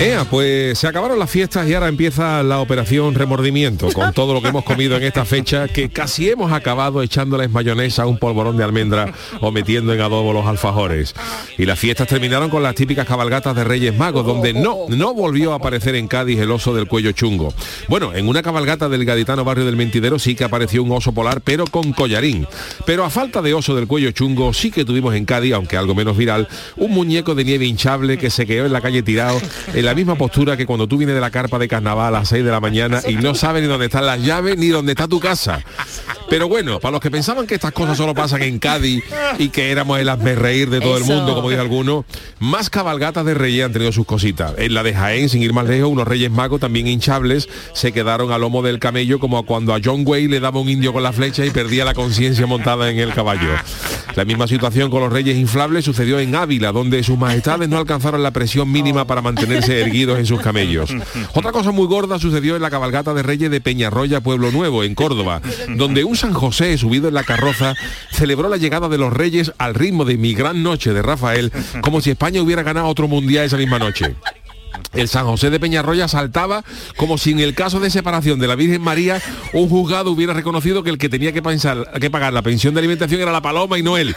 Ea, pues se acabaron las fiestas y ahora empieza la operación remordimiento con todo lo que hemos comido en esta fecha que casi hemos acabado echándoles mayonesa a un polvorón de almendra o metiendo en adobo los alfajores. Y las fiestas terminaron con las típicas cabalgatas de Reyes Magos, donde no, no volvió a aparecer en Cádiz el oso del cuello chungo. Bueno, en una cabalgata del gaditano barrio del Mentidero sí que apareció un oso polar, pero con collarín. Pero a falta de oso del cuello chungo sí que tuvimos en Cádiz, aunque algo menos viral, un muñeco de nieve hinchable que se quedó en la calle tirado la misma postura que cuando tú vienes de la carpa de carnaval a las 6 de la mañana y no sabes ni dónde están las llaves ni dónde está tu casa. Pero bueno, para los que pensaban que estas cosas solo pasan en Cádiz y que éramos el reír de todo el mundo, como dice alguno, más cabalgatas de reyes han tenido sus cositas. En la de Jaén, sin ir más lejos, unos reyes magos también hinchables se quedaron a lomo del camello como cuando a John Wayne le daba un indio con la flecha y perdía la conciencia montada en el caballo. La misma situación con los reyes inflables sucedió en Ávila, donde sus majestades no alcanzaron la presión mínima para mantenerse erguidos en sus camellos. Otra cosa muy gorda sucedió en la cabalgata de reyes de Peñarroya, Pueblo Nuevo, en Córdoba, donde un San José subido en la carroza celebró la llegada de los reyes al ritmo de Mi Gran Noche de Rafael, como si España hubiera ganado otro mundial esa misma noche. El San José de Peñarroya saltaba como si en el caso de separación de la Virgen María un juzgado hubiera reconocido que el que tenía que, pensar, que pagar la pensión de alimentación era la paloma y no él.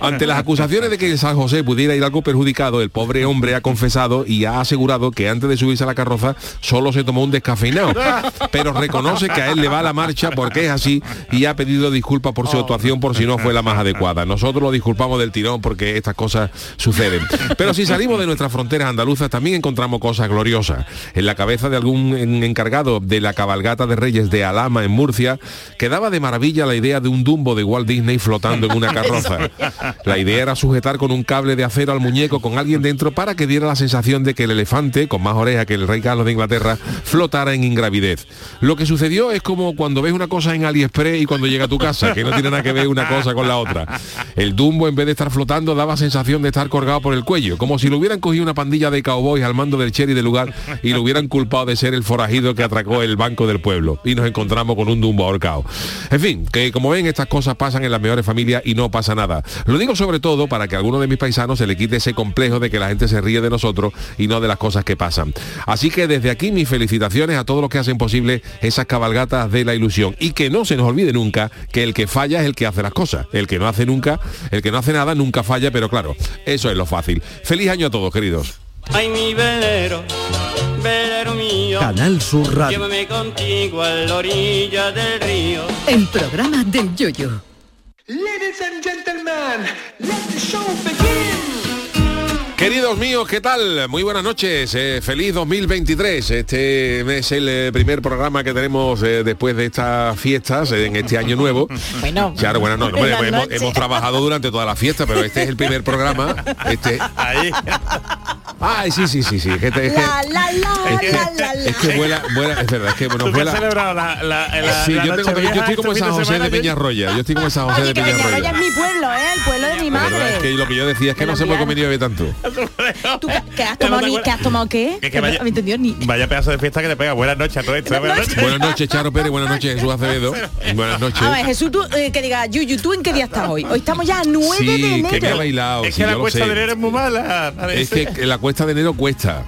Ante las acusaciones de que el San José pudiera ir algo perjudicado, el pobre hombre ha confesado y ha asegurado que antes de subirse a la carroza solo se tomó un descafeinado. Pero reconoce que a él le va la marcha porque es así y ha pedido disculpas por su actuación por si no fue la más adecuada. Nosotros lo disculpamos del tirón porque estas cosas suceden. Pero si salimos de nuestras fronteras andaluzas también encontramos cosas gloriosas. En la cabeza de algún en- encargado de la cabalgata de Reyes de Alama en Murcia, quedaba de maravilla la idea de un dumbo de Walt Disney flotando en una carroza. La idea era sujetar con un cable de acero al muñeco con alguien dentro para que diera la sensación de que el elefante, con más oreja que el rey Carlos de Inglaterra, flotara en ingravidez. Lo que sucedió es como cuando ves una cosa en AliExpress y cuando llega a tu casa, que no tiene nada que ver una cosa con la otra. El Dumbo, en vez de estar flotando, daba sensación de estar colgado por el cuello, como si lo hubieran cogido una pandilla de cowboys al mando del cherry del lugar y lo hubieran culpado de ser el forajido que atracó el banco del pueblo. Y nos encontramos con un Dumbo ahorcado. En fin, que como ven, estas cosas pasan en las mejores familias y no pasa nada. Lo digo sobre todo para que a alguno de mis paisanos se le quite ese complejo de que la gente se ríe de nosotros y no de las cosas que pasan. Así que desde aquí mis felicitaciones a todos los que hacen posible esas cabalgatas de la ilusión. Y que no se nos olvide nunca que el que falla es el que hace las cosas. El que no hace nunca, el que no hace nada nunca falla, pero claro, eso es lo fácil. Feliz año a todos, queridos. Ay, mi velero, velero mío. Canal Sur Radio. Llévame contigo a la orilla del río. El programa del Yoyo. Ladies and gentlemen, let the show begin. Queridos míos, ¿qué tal? Muy buenas noches, eh, feliz 2023. Este es el eh, primer programa que tenemos eh, después de estas fiestas, eh, en este año nuevo. Bueno, Claro, bueno, no, hemos trabajado durante toda la fiesta, pero este es el primer programa. Este... Ahí. Ay, sí, sí, sí, sí. Es que, es que- La, la, la, es que- la, la, la. es que vuela, vuela, es verdad, es que bueno, ¿Tú que has vuela. celebrado la, la, la, Sí, la yo, tengo- yo estoy como este San José de? Peñarroya. Yo estoy como San José Oye, de Peñarroya es mi pueblo, ¿eh? El pueblo de mi verdad es madre. que lo que yo decía es que no se puede comer ni beber tanto. ¿Tú qué, has tomado te ni qué has tomado qué? Que- que vaya- no me entendió ni. Vaya pedazo de fiesta que te pega. Buenas noches a todo esto. Buenas noches. Charo Pérez. Buenas noches, Jesús Acevedo. Buenas noches. A ver, Jesús, tú, eh, que diga, Yuyu, ¿tú en qué día estás hoy? Hoy estamos ya a 9 de Sí, que me ha enero. bailado. Es que la cuesta de enero es muy mala. Es que la cuesta de enero cuesta.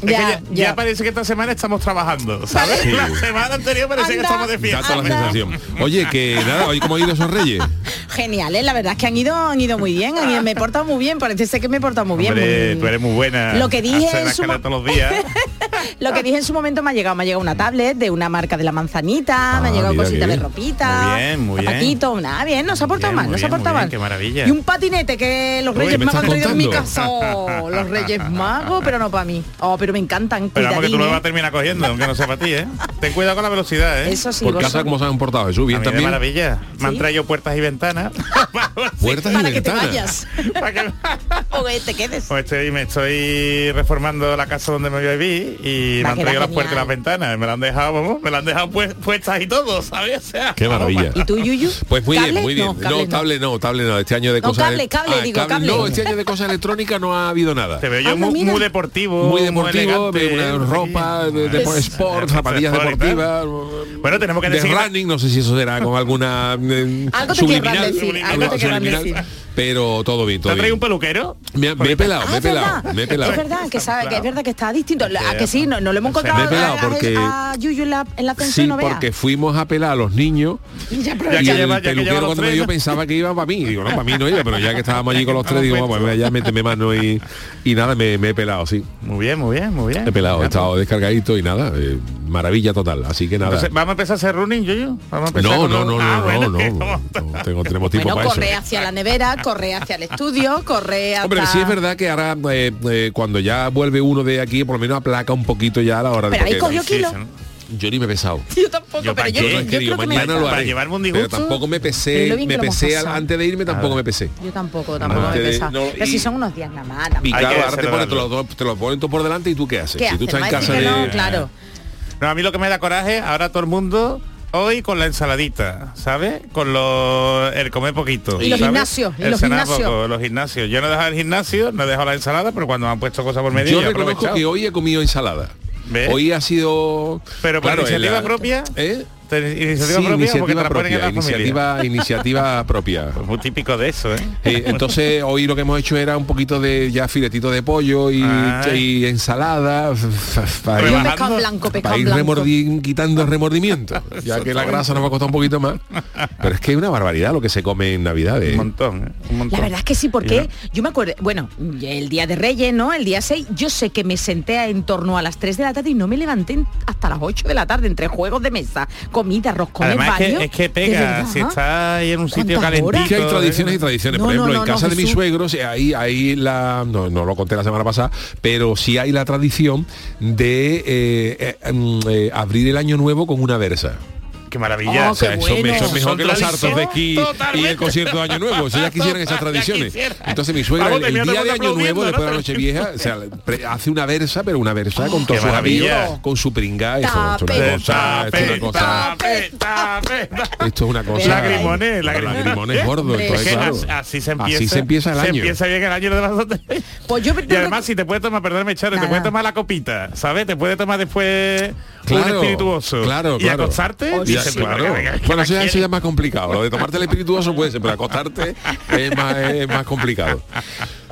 Es que Ya, ya, ya. ya parece que esta semana estamos trabajando, ¿sabes? Sí. La semana anterior parece que estamos de fiesta. toda la Anda. sensación. Oye, que nada, hoy cómo han ido esos reyes. Geniales, la verdad es que han ido, han ido muy bien, han ido- me he portado muy bien, parece ser que me he portado muy bien. Hombre, muy- tú eres muy buena. Lo que dije en su todos los días. Lo que dije en su momento me ha llegado, me ha llegado una tablet de una marca de la manzanita, me Ah, ha llegado mira, cositas de bien. ropita, Muy bien, muy bien. zapatito, nada bien, no se ha portado Bien, mal, no se ha bien, portado bien, mal. qué maravilla. Y un patinete que los Uy, Reyes ¿me Magos han traído en mi casa. Oh, los Reyes Magos, pero no para mí. Oh, pero me encantan, Pero vamos que tú lo vas a terminar cogiendo, aunque no sea para ti, ¿eh? Ten cuidado con la velocidad, ¿eh? Eso sí, Por casa, ¿cómo se han portado? Jesús, A bien también. maravilla. Me han ¿Sí? traído puertas y ventanas. Puertas y para que te ventanas. vayas Para que- o que te quedes. Pues estoy, me estoy reformando la casa donde me voy a vivir y Va me han traído las puertas y las ventanas. Me la han dejado, vamos, me la han dejado pues- puestas y todo, ¿sabes? O sea, Qué maravilla. ¿Y tú, Yuyu? Pues muy bien, ¿Cable? muy bien. No, cable no. cable no, cable no. Este año de No, cosas. cable, cable, digo, cable. No, este año de cosas electrónicas no ha habido nada. Te veo yo muy, muy deportivo. Muy deportivo, elegante, una ¿eh? ropa de, de Es- sport, zapatillas sport deportivas. Bueno, tenemos que de decir running, no sé si eso será con alguna eh, Algo te subliminal, querrán decir, subliminal, algo te querrán subliminal, decir. Pero todo bien, ¿Te todo traído un peluquero? Me, me he pelado, Ah, me he pelado, verdad. me he pelado. Es verdad que sabe, que es verdad que está distinto. ¿A que sí? No, no lo hemos encontrado Me he pelado a- a- porque- a, Yuyu en la, en la ascensión, Sí, no porque fuimos a pelar a los niños Ya, Ya y que el lleva- ya que peluquero cuando me dio ¿no? pensaba que iba para mí. Digo, no, para mí no iba, pero ya que estábamos allí con los tres, digo, vamos, ya méteme mano y, y nada, me, me he pelado, sí. Muy bien, muy bien, muy bien. He pelado, he estado descargadito y nada, eh, maravilla total. Así que nada. Entonces, ¿vamos a empezar a hacer running, yo? Vamos a empezar No, no, no, Ah, no, bueno, no, no, tengo, tenemos tiempo Bueno, para corre eso. hacia la nevera, corre hacia el estudio, corre hasta... Hombre, sí es verdad que ahora eh, eh, cuando ya vuelve uno de aquí, por lo menos aplaca un poquito ya a la hora de Pero ahí cogió. Yo ni me he pesado. Yo tampoco, Yo pero yo, yo que digo, creo que me... mañana lo para haré. llevarme un pero disgusto. tampoco me Pero pesé, lo me lo pesé al- antes de irme tampoco me pesé. Yo tampoco, tampoco me he pesado. no, Pero y- si son unos días nada más. nada Y más. Que claro, ahora te, ponen, te, lo, te lo ponen todo por delante y tú qué haces. ¿Qué si tú haces? estás en ¿Me casa de... no? Claro. No, a mí lo que me da coraje, ahora todo el mundo hoy con la ensaladita, ¿sabes? Con lo, el comer poquito. Y los ¿sabes? gimnasios, y El los cenar gimnasios. poco, los gimnasios. Yo no he dejado el gimnasio, no he dejado la ensalada, pero cuando me han puesto cosas por medio, Yo he reconozco que hoy he comido ensalada. ¿Ves? Hoy ha sido... Pero por claro, iniciativa el- propia, ¿Eh? ¿Te- iniciativa Sí, propia porque te iniciativa en propia, la iniciativa, iniciativa propia. Pues muy típico de eso, ¿eh? Eh, entonces hoy lo que hemos hecho era un poquito de ya filetito de pollo y, y ensalada para ir, pescado blanco, pescado para ir blanco. remordi- quitando el remordimiento ya que la grasa nos va a costar un poquito más pero es que es una barbaridad lo que se come en navidad Un montón, ¿eh? Un montón. La verdad es que sí, porque no. yo me acuerdo, bueno, el día de Reyes, ¿no? El día 6, yo sé que me senté en torno a las 3 de la tarde y no me levanté hasta las 8 de la tarde entre juegos de mesa, comida, roscones Además es que, es que ¿De pega, si está ahí en un sitio calentito. que hay tradiciones y tradiciones. No, por ejemplo no, en no, casa de mis suegros eh, ahí ahí la no, no lo conté la semana pasada pero sí hay la tradición de eh, eh, mm, eh, abrir el año nuevo con una versa Qué maravilla. Oh, O sea, qué eso, me- bueno. eso es mejor Son que los hartos de esquí y el concierto de Año Nuevo. Eso ya quisieran esas tradiciones. Entonces mi suegra, Vamos, el, día de todo Año Nuevo, después de la ¿no? noche vieja, o sea, pre- hace una versa, pero una versa con todos qué sus amigos, maravilla. con su pringá. Eso, esto es Tape, una cosa, esto es una cosa, Tape, tape, tape. esto es una cosa. Lagrimones, lagrimones. Entonces, claro, así, se empieza. Así se empieza el Se año. empieza bien el año de las Pues yo Y además si te puedes tomar, perdóname Charo, te puedes tomar la copita, ¿sabes? Te puedes tomar después un Claro, espirituoso. claro, y claro. acostarte. Oh, Y sí, ya- claro. venga, ¿qué Bueno, eso ya, es más complicado. Lo de tomarte el espirituoso puede ser, pero acostarte es más, es más complicado.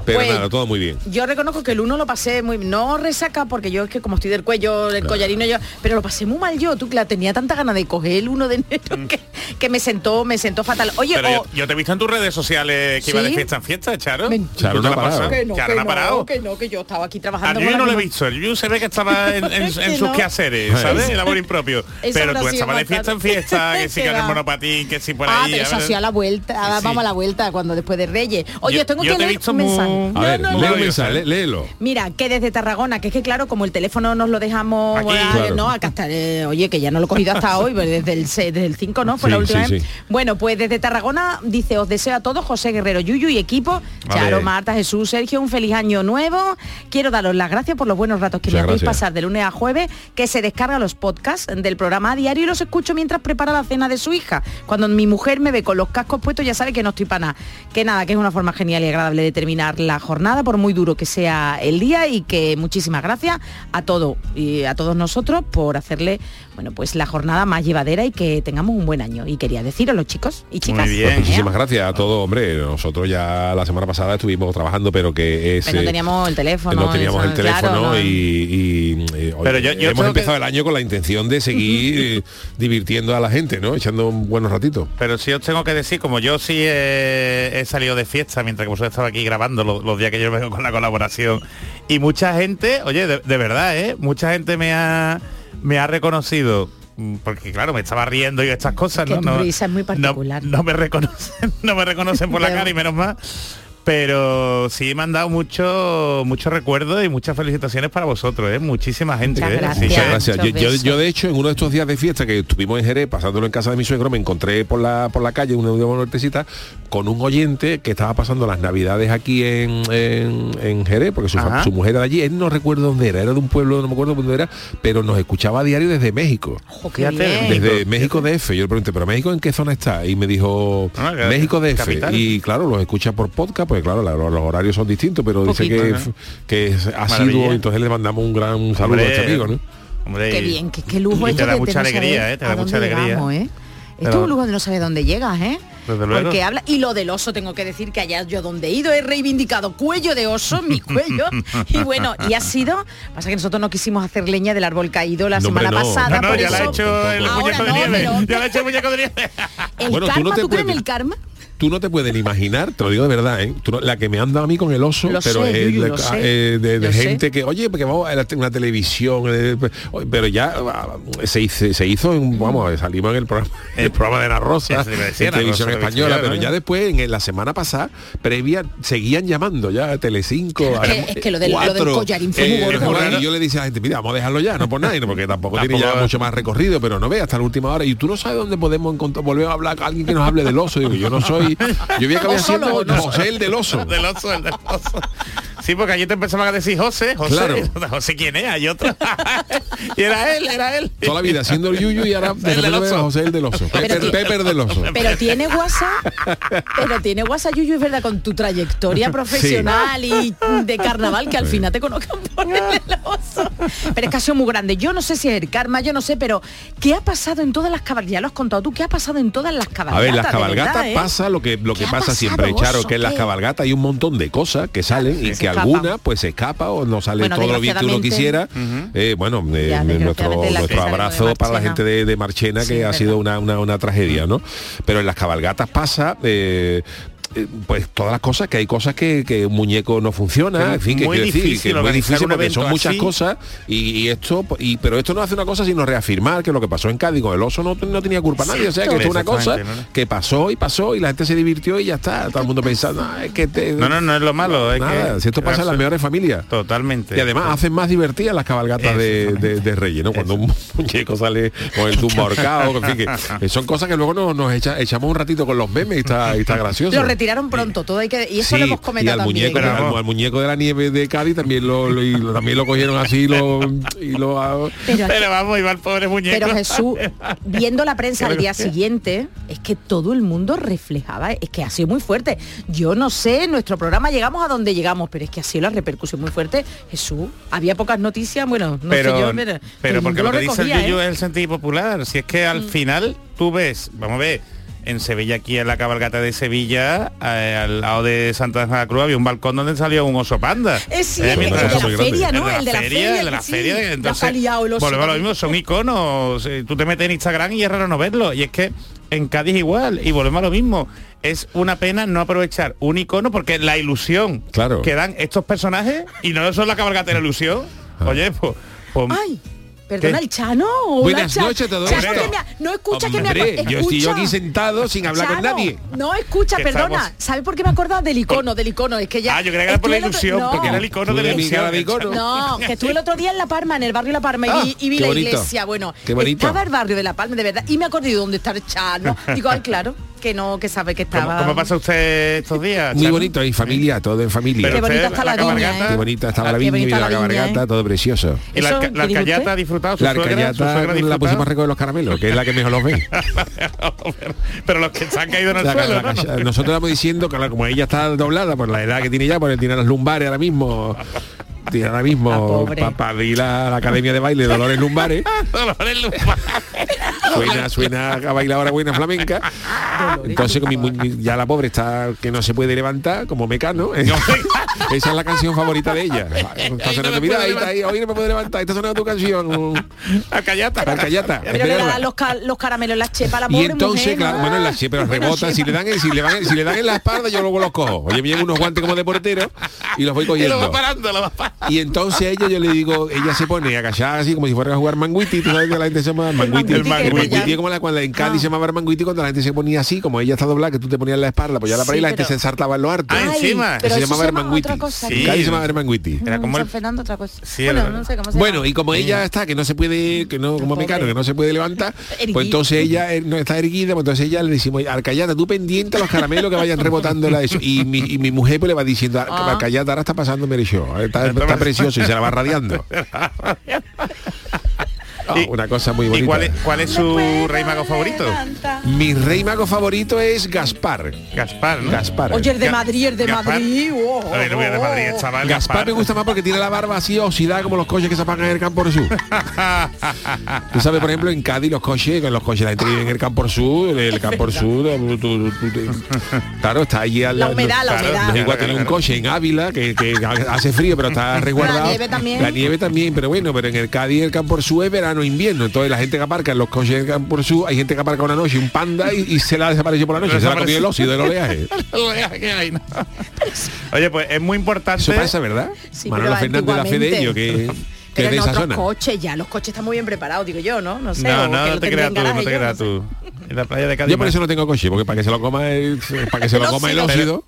Pero Pues, nada, todo muy bien. Yo reconozco que el uno lo pasé muy no resaca porque yo es que como estoy del cuello, el collarino yo, pero lo pasé muy mal yo, tú claro, tenía tanta ganas de coger el 1 de enero que, que me sentó, me sentó fatal. Oye, Pero yo, o- yo te he visto en tus redes sociales que iba de ¿Sí? fiesta en fiesta, Charo. Charo ¿Tú no la parado. pasas? que no, Charo que no ha parado. que no, que yo estaba aquí trabajando. Con no la lo he visto, el Yuyu se ve que estaba en, en- en Que sus no. quehaceres, ¿sabes? En labor impropio. Pero tú estabas de fiesta en fiesta, que sí Que que en el va. monopatín, que sí por Ah, ahí. pero a eso sido a la vuelta, Sí. vamos a la vuelta cuando después de Reyes. Oye, Yo- tengo yo que leer visto un mensaje. A No, ver, no, lee no. un mensaje, lé- léelo. Mira, que desde Tarragona, que es que claro, como el teléfono nos lo dejamos, Aquí. Claro. no, acá está, eh, oye, que ya no lo he cogido hasta hoy, pues desde el 6, desde el 5, ¿no? Fue Sí, la última sí, vez. sí. Bueno, pues desde Tarragona dice, os deseo a todos, José Guerrero, Yuyu y equipo, Charo. Marta, Jesús, Sergio, un feliz año nuevo. Quiero daros las gracias por los buenos ratos que Muchas me hacéis gracias. pasar de lunes a jueves, que se descarga los podcasts del programa a diario y los escucho mientras prepara la cena de su hija. Cuando mi mujer me ve con los cascos puestos ya sabe que no estoy para nada. Que nada, que es una forma genial y agradable de terminar la jornada, por muy duro que sea el día y que muchísimas gracias a todo y a todos nosotros por hacerle, bueno, pues la jornada más llevadera y que tengamos un buen año. Y quería decir a los chicos y chicas. bien. ¿eh? Muchísimas gracias a todos, hombre. Nosotros ya la semana pasada estuvimos trabajando, pero que es. Pero no eh, teníamos el teléfono. no teníamos eso, el teléfono claro, no. y, y, oye, Pero yo- yo hemos que- empezado el año con la intención de seguir eh, divirtiendo a la gente, ¿no? Echando un buenos ratitos. Pero sí os tengo que decir, como yo sí he, he salido de fiesta mientras que vosotros estabais aquí grabando los, los días que yo vengo con la colaboración. Y mucha gente, oye, de, de verdad, ¿eh? Mucha gente me ha, me ha reconocido. mm, Porque claro, me estaba riendo y estas cosas, Es que ¿no? tu no, risa es muy no- particular. No, me reconocen, no me reconocen por la cara y menos más. Pero sí me han dado mucho, muchos recuerdos y muchas felicitaciones para vosotros, ¿eh? Muchísima gente. Muchas ¿eh? gracias. Muchas gracias. Yo, de hecho en uno de estos días de fiesta que estuvimos en Jerez pasándolo en casa de mi suegro me encontré por la por la calle una nortecita con un oyente que estaba pasando las navidades aquí en, en, en Jerez porque su, su mujer era de allí él no recuerdo dónde era era de un pueblo no me acuerdo dónde era pero nos escuchaba a diario desde México Ojo, desde México DF yo le pregunté pero México en qué zona está y me dijo Ah, México DF capital. y claro los escucha por podcast pues claro la- los, horarios son distintos pero dice que, ¿no? que es asiduo Maravilla. entonces le mandamos un gran saludo a Hombre, este amigo ¿no? hombre, Qué bien, qué, qué lujo y esto te da mucha alegría, ¿eh? Te a da mucha alegría. llegamos, ¿eh? Esto Pero- es un lugar donde no sabe dónde llegas, ¿eh? Desde luego. Porque habla y lo del oso tengo que decir que allá yo donde he ido he reivindicado cuello de oso, mi cuello y bueno y ha sido pasa que nosotros no quisimos hacer leña del árbol caído la No, semana no. pasada No, no, por ya eso la hecho el muñeco de no, nieve. pero- Ya la ha hecho el muñeco de nieve. el Bueno, tú karma, te ¿tú crees en el karma? Tú no te puedes ni imaginar, te lo digo de verdad, ¿eh? Tú la que me han dado a mí con el oso, Lo pero sé, es Yuyu, de, lo sé. eh, de- de Lo sé. gente que, oye, porque vamos a la- una televisión, eh, pero ya ah, se hizo, se hizo en, vamos, salimos en el programa, el programa de la Rosa, en La televisión Rosa, española, pero ya después, en la semana pasada, previa, seguían llamando ya a Telecinco. Es que- a- es que lo del- lo del cuatro, collarín fue muy gordo, Juan, ¿eh? Y yo le decía a la gente, mira, vamos a dejarlo ya, no por nada, porque tampoco tiene ya mucho más recorrido, pero no ve hasta la última hora. Y tú no sabes dónde podemos encontrar, volver a hablar con alguien que nos hable del oso. Digo, yo no soy, yo vi que había siendo. José el del oso. Del oso, el del oso. Sí, porque allí te empezaban a decir José, José. Claro. José quién es, hay otro. y era él, era él. Toda la vida siendo el yuyu y ahora de El del oso. José el del oso. Pepper, del oso. Pero tiene WhatsApp, pero tiene WhatsApp Yuyu, es verdad, con tu trayectoria profesional y de carnaval que al final te conozcan por el oso. Pero es que ha sido muy grande. Yo no sé si es el karma, yo no sé, pero ¿qué ha pasado en todas las cabalgatas? Ya lo has contado tú, ¿qué ha pasado en todas las A cabalgatas? ver, las cabalgatas verdad, eh? pasa lo que lo ¿Qué que pasa pasado, siempre, Charo, que en las cabalgatas hay un montón de cosas que salen y que. Alguna pues se escapa o no sale Bueno, todo lo bien que uno quisiera. Eh, bueno, eh, Ya, nuestro, nuestro abrazo para la Marchena. gente de, de Marchena, Sí, que ha sido una, una, una tragedia, ¿no? Pero en las cabalgatas pasa... eh, pues todas las cosas que hay cosas que, que un muñeco no funciona Que en fin que muy quiero decir difícil que es muy difícil porque son muchas así. cosas y, y esto y pero esto no hace una cosa sino reafirmar que lo que pasó en Cádiz con el oso no, no tenía culpa nadie o sea que esto es una cosa que pasó y pasó y la gente se divirtió y ya está todo el mundo pensando "Ah, es que te- No, no, no es lo malo. Es nada que, si esto pasa en las mejores familias Totalmente. y además hacen más divertidas las cabalgatas de, de, de Reyes, ¿no? Cuando un muñeco sale con el tumbo ahorcado, en fin, que, que son cosas que luego nos, nos echa- echamos un ratito con los memes y está, y está gracioso. Retiraron pronto, todo hay que... Y eso Sí, lo hemos y comentado al también. muñeco, Pero- al, al muñeco de la nieve de Cádiz también lo, lo- y lo- también lo cogieron así y lo, y lo Pero, Pero vamos, iba el pobre muñeco. pero Jesús, viendo la prensa al día siguiente, es que todo el mundo reflejaba, es que ha sido muy fuerte. Yo no sé, en nuestro programa llegamos a donde llegamos, pero es que ha sido la repercusión muy fuerte. Jesús, había pocas noticias, bueno, no pero, sé yo, pero, el porque lo que dice el recogía, Yuyu ¿eh? es el sentido popular. Si es que al final tú ves, vamos a ver, en Sevilla, aquí en la cabalgata de Sevilla, eh, al lado de Santa Ana de la Cruz, había un balcón donde salió un oso panda. Es sí, Eh, el, mientras- el de Eso la feria, ¿no? el de la feria, el de la sí, feria, ha entonces liado el oso volvemos a lo mismo, son iconos, eh, tú te metes en Instagram y es raro no verlo, y es que en Cádiz igual, y volvemos a lo mismo, es una pena no aprovechar un icono porque la ilusión Claro. que dan estos personajes, y no son la cabalgata de la ilusión, Ah. oye, pues... pues- Ay, perdona, ¿Qué? el Chano. hola, Buenas Chano. noches a todos. Chano, Hombre. que me ha- no escucha que me Hombre, acuerdo. yo estoy yo aquí sentado sin hablar con Chano, nadie. No, escucha, perdona. estamos- ¿Sabe por qué me he acordado del icono? Del icono. Es que ya. Ah, yo creía que era por la el otro- ilusión, no. porque era el icono de la ilusión. de icono. No, que estuve el otro día en La Palma, en el barrio La Palma, y Ah, vi, y vi la bonito. iglesia. Bueno, Qué bonito. estaba el barrio de La Palma, de verdad, y me acordé de dónde está el Chano. Digo, ay, claro, que no, que sabe que ¿Cómo, estaba. cómo pasa usted estos días? Muy bonito, en familia, todo en familia. Qué Pero bonita está la viña, Qué bonita estaba la Qué viña y bonita la la viña, cabalgata, ¿eh? todo precioso. ¿Y la, ¿Eso alca- la qué alcayata ha disfrutado? ¿Su La suegra? ¿Su arcayata suegra ha la pusimos a recoger los caramelos, que es la que mejor los ve. Pero los que se han caído en el La- suelo, la- ¿no? la- nosotros estamos diciendo que la- como ella está doblada por la edad que tiene ya, por el tiene las lumbares ahora mismo. Tiene ahora La mismo para ir a la academia de baile Dolores Lumbares. Dolores Lumbar. Suena, suena a bailadora buena flamenca. Entonces con mi ya la pobre está que no se puede levantar como mecano. Esa es la canción favorita de ella. Está sonando, mira, ahí está, ahí, hoy no me puedo levantar, está sonando tu canción. Alcayata. Arcayata. Pero le dan los, ca- los caramelos en la chepa a la Y pobre entonces, mujer, claro, ¿no? bueno, en la che- pero Bueno, rebota, si le dan en, si le van, si le dan en la espalda, yo luego los cojo. Oye, me llevo unos guantes como de portero y los voy Y lo va cogiendo. parando, lo va parando. Y entonces ella yo le digo, ella se pone agachada así como si fuera a jugar manguiti, tú sabes que la gente se llama manguiti. El manguiti es como la cuando en Cádiz Ah. se llamaba manguiti cuando la gente se ponía así, como ella está doblada, que tú te ponías la espalda, pues ya la Sí, ahí la gente pero- se ensartaba en lo harto. Ah, encima. pero se llamaba cosa. Sí. En Cádiz se llamaba hermanguiti. Era como San el- Fernando otra cosa. Sí, bueno, era- no sé cómo se Bueno, llama. y como ella está, que no se puede, que no, como mecano, que no se puede levantar, pues entonces ella eh, no está erguida, pues entonces ella le decimos, Arcayata, tú pendiente a los caramelos que vayan rebotando la eso. Y mi, y mi mujer pues le va diciendo, "Ar- Ah. Arcayata, ahora está pasando Merecho, está, está precioso y se la va radiando. Ah, Y- una cosa muy ¿Y bonita. cuál es, cuál es su rey mago favorito? Mi rey mago favorito es Gaspar. Gaspar, ¿no? Gaspar. Oye, el de Madrid, el de Gaspar. Madrid. oh, oh, de oh. chaval. Gaspar me gusta más porque tiene la barba así oxidada como los coches que se apagan en el campo sur. Tú sabes, por ejemplo, en Cádiz los coches, con los coches la gente vive en el campo sur, el campo sur, tú- tú- tú- tú- claro, está allí al La humedad, la Claro, humedad. No es igual tener un coche en Ávila que, que hace frío pero está resguardado. La nieve también. La nieve también, pero bueno, pero en el Cádiz el campo sur es verano e invierno. Entonces la gente que aparca en los coches campo sur, hay gente que aparca una noche un panda y, y se la desapareció por la noche, se la ha comido el óxido del oleaje. Oye, pues es muy importante. Eso pasa, ¿verdad? Sí, pero Fernández de la antiguamente. Fedeño, que, que Pero de en otros coches ya, los coches están muy bien preparados, digo yo, ¿no? No sé. No, no, no te creas tú, no te creas tú. En la playa de Cádiz. Yo por eso no tengo coche, porque para que se lo coma el, para que se lo coma el óxido.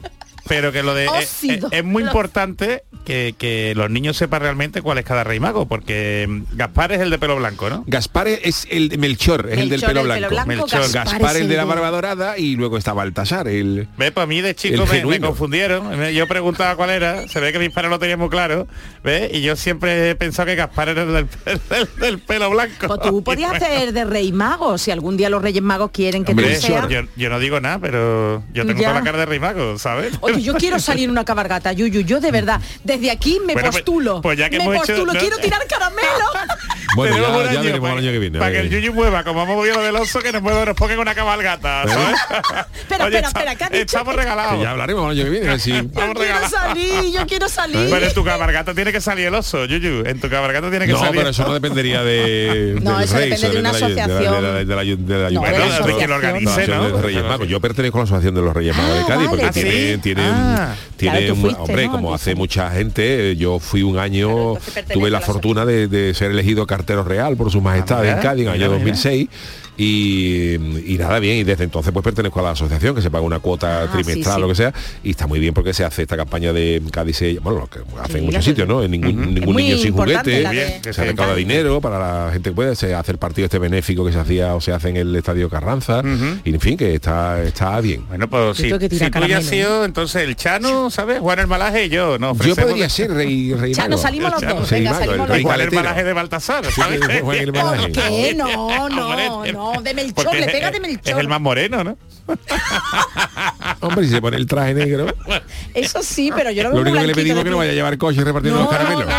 Pero que lo de eh, eh, es muy importante que, que los niños sepan realmente cuál es cada rey mago, porque mm, Gaspar es el de pelo blanco, ¿no? Gaspar es el de Melchor, es el del pelo el blanco. pelo blanco, Melchor, Gaspar, el de la barba dorada y luego está Baltasar, el Ve, para mí de chico El me, me confundieron. Yo preguntaba cuál era, se ve que mis padres lo tenían muy claro, ¿ves? Y yo siempre he pensado que Gaspar era el del, del- del pelo blanco. Pues tú podías hacer de rey mago, si algún día los reyes magos quieren que Hombre, tú seas. yo, yo no digo nada, pero yo tengo ya. toda la cara de rey mago, ¿sabes? Oye, yo quiero salir en una cabargata, Yuyu, yo de verdad, desde aquí me Bueno, pues- postulo. pues ya que me hemos hecho- postulo, ¿no? quiero tirar caramelo. Bueno, Tenemos ya, un ya año veremos para, el año que viene. Para que a el. Yuyu mueva, como hemos movido del oso, que nos, mueva, nos pongan una cabalgata, ¿sabes? Espera, Oye, espera, está- espera, ¿qué ha dicho? Estamos Que regalados. ya hablaremos el año que viene, a ver si- Yo quiero regalados. salir, yo quiero salir. Pero en tu cabalgata tiene que salir el oso, Yuyu. En tu cabalgata tiene que No, salir. pero eso no dependería de No, eso rey, depende de una asociación. de la- No, quien lo organice, No, ¿no? de los Reyes Magos. Yo pertenezco a la asociación de los Reyes Magos de Ah, Cádiz porque tiene, ¿Ah, tiene, Ah. Claro, un- hombre, ¿no? como hace mucha gente, yo fui un año, tuve la la fortuna de, de ser elegido cartero real por su majestad mira, en Cádiz en el año mira. 2006 y, y nada bien y desde entonces pues pertenezco a la asociación que se paga una cuota Ah, trimestral sí, sí. lo que sea y está muy bien porque se hace esta campaña de Cádiz se- bueno lo que hacen Sí, en muchos sitios no en ningún, ningún niño sin juguete Bien, que se sí. recauda dinero para la gente que puede se hace el partido este benéfico que se hacía o se hace en el estadio Carranza y en fin que está está bien Bueno, pues Yo sí, tirar si tú ya has sido, entonces el Chano, ¿sabes? Juan el Malaje y yo, ¿no? yo podría ser rey rey Ya mago. salimos los Chano. dos. Venga, mago, el salimos rey los Juan dos. el caletero. Malaje de Baltasar. No, no, Hombre, no. De Melchor, le pega de Melchor. Es el más moreno, ¿no? hombre si se pone el traje negro Eso sí, pero yo lo lo único que le pedimos que no vaya a llevar coche repartiendo No, los caramelos no, no,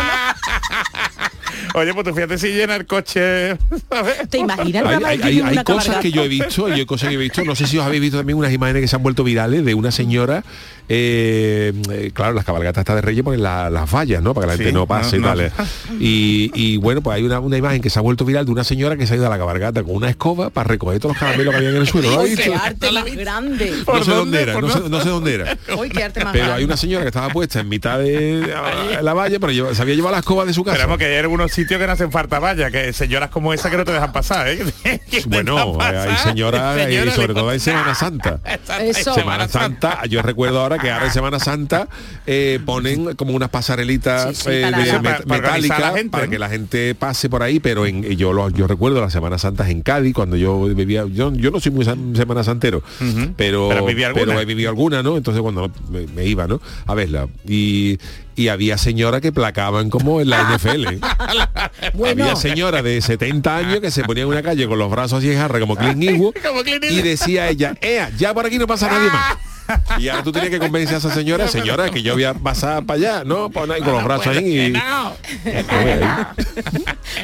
Oye, pues tú fíjate si llena el coche, ¿sabes? ¿Te imaginas? hay, cosas cabalgata? que yo he visto y hay cosas que he visto no sé si os habéis visto también unas imágenes que se han vuelto virales de una señora eh, eh, claro las cabalgatas estas de Reyes ponen la- las vallas no para que la gente no pase no, y no. tal y, y, bueno pues hay una, una imagen que se ha vuelto viral de una señora que se ha ido a la cabalgata con una escoba para recoger todos los caramelos que había en el suelo ¿Lo ¡Uy, habéis qué visto? arte más grande! no ¿Por sé dónde era ¿Por no sé, dónde? no sé dónde era ¡Uy, qué arte más pero hay una señora que estaba puesta en mitad de la valla pero lleva- se había llevado la escoba de su casa Esperamos que hay algunos sitios que no hacen falta vaya, que señoras como esa que no te dejan pasar, ¿eh? Bueno, dejan hay pasar. señoras, y Señora, sobre le- todo en Semana Santa. Eso. Semana Santa, yo recuerdo ahora que ahora en Semana Santa eh, ponen como unas pasarelitas Sí, sí, eh, para- de para- metálicas gente, para ¿no? que la gente pase por ahí, pero en, yo lo, yo recuerdo las Semanas Santas en Cádiz cuando yo vivía, yo, yo no soy muy san- Semana Santero, pero, Pero pero he vivido alguna, ¿no? Entonces cuando me, me iba, ¿no? A verla. Y, y había señoras que placaban como en la NFL. Bueno. Había señoras de 70 años que se ponían en una calle con los brazos así en jarra como Clint Eastwood Como Clint y decía ella, Ea, ya por aquí no pasa nadie más. Y ahora tú tenías que convencer a esa señora, señora, que yo voy a pasar para allá, ¿no? Con los brazos ahí y... No.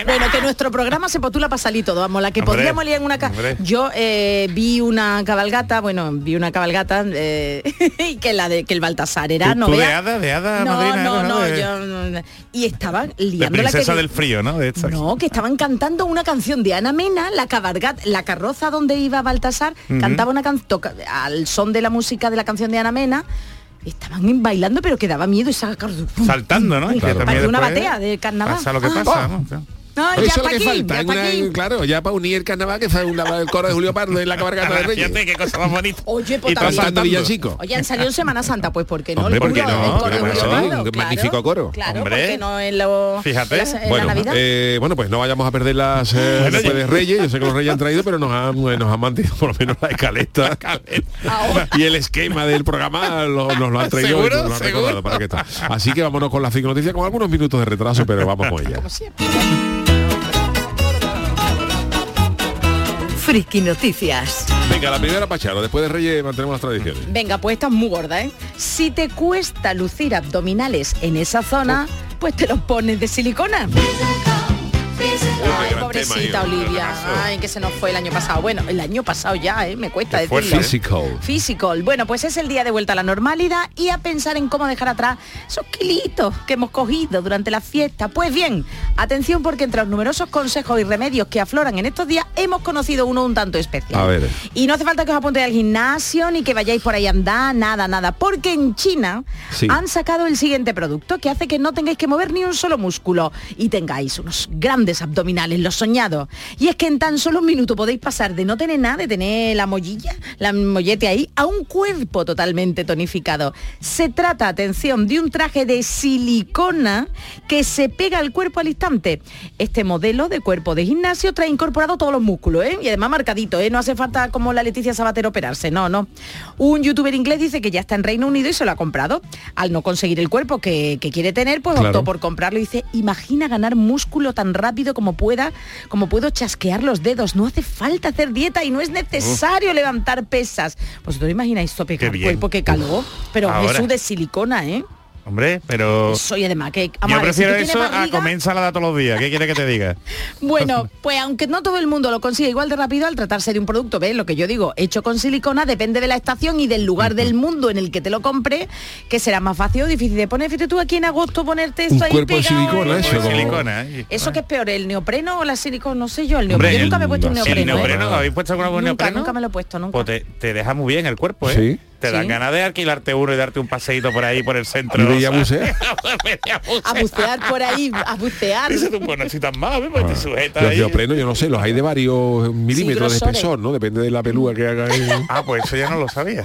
Bueno, que nuestro programa se postula para salir todo, vamos, la que Hombre, podríamos liar en una ca- hombre. Yo eh, vi una cabalgata, bueno, vi una cabalgata eh, y que la de que el Baltasar era ¿Tú- no tú de hada, de hada, no, madrina, no, no, no, de- yo no, y estaban De liando la princesa que del frío. De no, que estaban cantando una canción de Ana Mena, la cabalgata, la carroza donde iba Baltasar, cantaba una canción al son de la música de la canción de Ana Mena. Estaban bailando, pero que daba miedo esa. Saltando, ¿no? Claro. Parecía una batea de carnaval. Pasa lo que Ah. No, ya Eso es lo que aquí, falta, ya una- aquí. claro, ya para unir el carnaval que fue un el coro de Julio Pardo en la cabalgata de Reyes. Fíjate qué cosa más bonita. Oye, pues y Cantando villancico. Oye, han salido en Semana Santa, pues ¿por qué no? Hombre, El ¿por qué coro, no? coro Pardo, un claro. magnífico coro. Claro, Hombre. porque no en, lo, Fíjate. en la, en Bueno, la Navidad. eh, bueno, pues no vayamos a perder las eh, Bueno, de Reyes. Yo sé que los Reyes han traído, pero nos han, eh, nos han mantenido por lo menos la escaleta y el esquema del programa lo- nos lo han traído y ¿Seguro? nos lo han para que está. Así que vámonos con la cinco noticias con algunos minutos de retraso, pero vamos con ella. Friki Noticias. Venga, la primera Pacharo, después de Reyes mantenemos las tradiciones. Venga, pues estás muy gorda, ¿eh? Si te cuesta lucir abdominales en esa zona, pues te los pones de silicona. Ay, pobrecita tema, Olivia. Ay, que se nos fue el año pasado. Bueno, el año pasado ya, ¿eh? Me cuesta Qué decirlo. Physical. Physical. Bueno, pues es el día de vuelta a la normalidad y a pensar en cómo dejar atrás esos kilitos que hemos cogido durante la fiesta. Pues bien, atención porque entre los numerosos consejos y remedios que afloran en estos días hemos conocido uno un tanto especial. A ver. Y no hace falta que os apuntéis al gimnasio ni que vayáis por ahí a andar, nada, nada. Porque en China Sí. han sacado el siguiente producto que hace que no tengáis que mover ni un solo músculo y tengáis unos grandes abdominales, los soñados. Y es que en tan solo un minuto podéis pasar de no tener nada, de tener la mollilla, la mollete ahí, a un cuerpo totalmente tonificado. Se trata, atención, de un traje de silicona que se pega al cuerpo al instante. Este modelo de cuerpo de gimnasio trae incorporado todos los músculos, ¿eh? Y además marcadito, ¿eh? No hace falta como la Leticia Sabater operarse, no, no. Un youtuber inglés dice que ya está en Reino Unido y se lo ha comprado. Al no conseguir el cuerpo que, que quiere tener, pues Claro. optó por comprarlo y dice, imagina ganar músculo tan rápido como pueda, como puedo chasquear los dedos. No hace falta hacer dieta y no es necesario levantar pesas. Pues tú imagináis pegar bien. cuerpo que caló, pero Ahora. Jesús de silicona, ¿eh? Hombre, pero... Soy además que... Yo Amare, si prefiero tienes eso a barriga- comer ensalada todos los días. ¿Qué quiere que te diga? Bueno, pues aunque no todo el mundo lo consigue igual de rápido al tratarse de un producto, ¿ves? Lo que yo digo, hecho con silicona, depende de la estación y del lugar del mundo en el que te lo compre, que será más fácil o difícil de poner. Fíjate tú aquí en agosto ponerte esto Un ahí cuerpo de silicona, ¿eh? eso, como- silicona, ¿eh? ¿Eso qué es peor, el neopreno o la silicona? No sé yo, el Hombre, neopreno. Yo nunca me he el- puesto un el neopreno. ¿El ¿eh? neopreno? ¿Habéis puesto alguna Nunca, neopreno? nunca me lo he puesto, nunca. Pues te, te deja muy bien el cuerpo, ¿eh? Sí. Te dan Sí. ganas de alquilarte uno y darte un paseíto por ahí, por el centro. Y a ¿sabes? bucear. A bucear. Por ahí, a bucear. Dices tú, pues necesitas más, ¿ves? pues te sujetas Los neoprenos, yo no sé, los hay de varios milímetros de espesor, ¿no? Depende de la pelúa que haga. el- Ah, pues eso ya no lo sabía.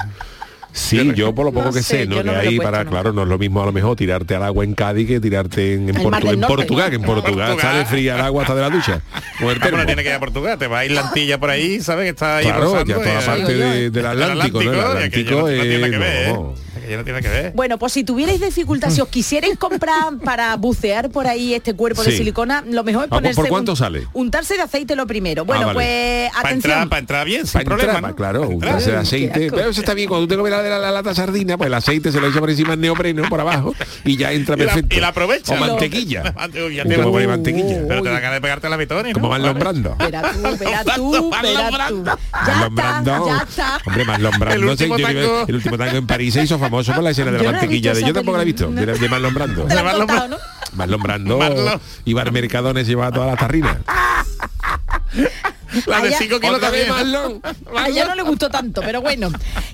Sí, yo por lo poco No que sé, sé, ¿no? no que ahí puesto, para, no. claro, no es lo mismo a lo mejor tirarte al agua en Cádiz que tirarte en, en, El Portu- en. Portugal, que en Portugal, Portugal. sale fría el agua hasta de la ducha. Con el Ah, pero termo. tiene que ir a Portugal, te va a ir Lantilla por ahí, ¿sabes? Que está ahí Claro, rozando ya toda y- la parte Digo yo, de- del Atlántico, ¿no? El Atlántico no, no es... ¿eh? no. Tiene que ver. Bueno, pues si tuvierais dificultad, si os quisierais comprar para bucear por ahí este cuerpo de Sí. silicona, lo mejor es Ah, ¿por- ponerse por cuánto un- sale? untarse de aceite lo primero. Bueno, vale. pues Para atención. entrar, para entrar bien, sin Para problema, entrar, ¿no? claro, Para untarse de aceite. Pero eso está bien, cuando tú te comes la de la, la lata sardina, pues el aceite se lo echa por encima el neopreno por abajo y ya entra Y la- perfecto. y la aprovecha. O mantequilla. Ya te voy- de. Pero te da ganas de pegarte la vitoni, Como ¿no? Marlon Brando. Verá tú, verá tú, verá tú. Ya está, ya está. Hombre, Marlon Brando. El último se- yo digo, tango. el último tango en París se hizo famoso por la escena de la mantequilla. de- yo tampoco la he visto. De, de Marlon Brando. Y Bar Mercadones llevaba todas las tarrinas. La de Allá- 5 kilos también. Marlon. A ella no le gustó tanto, pero bueno.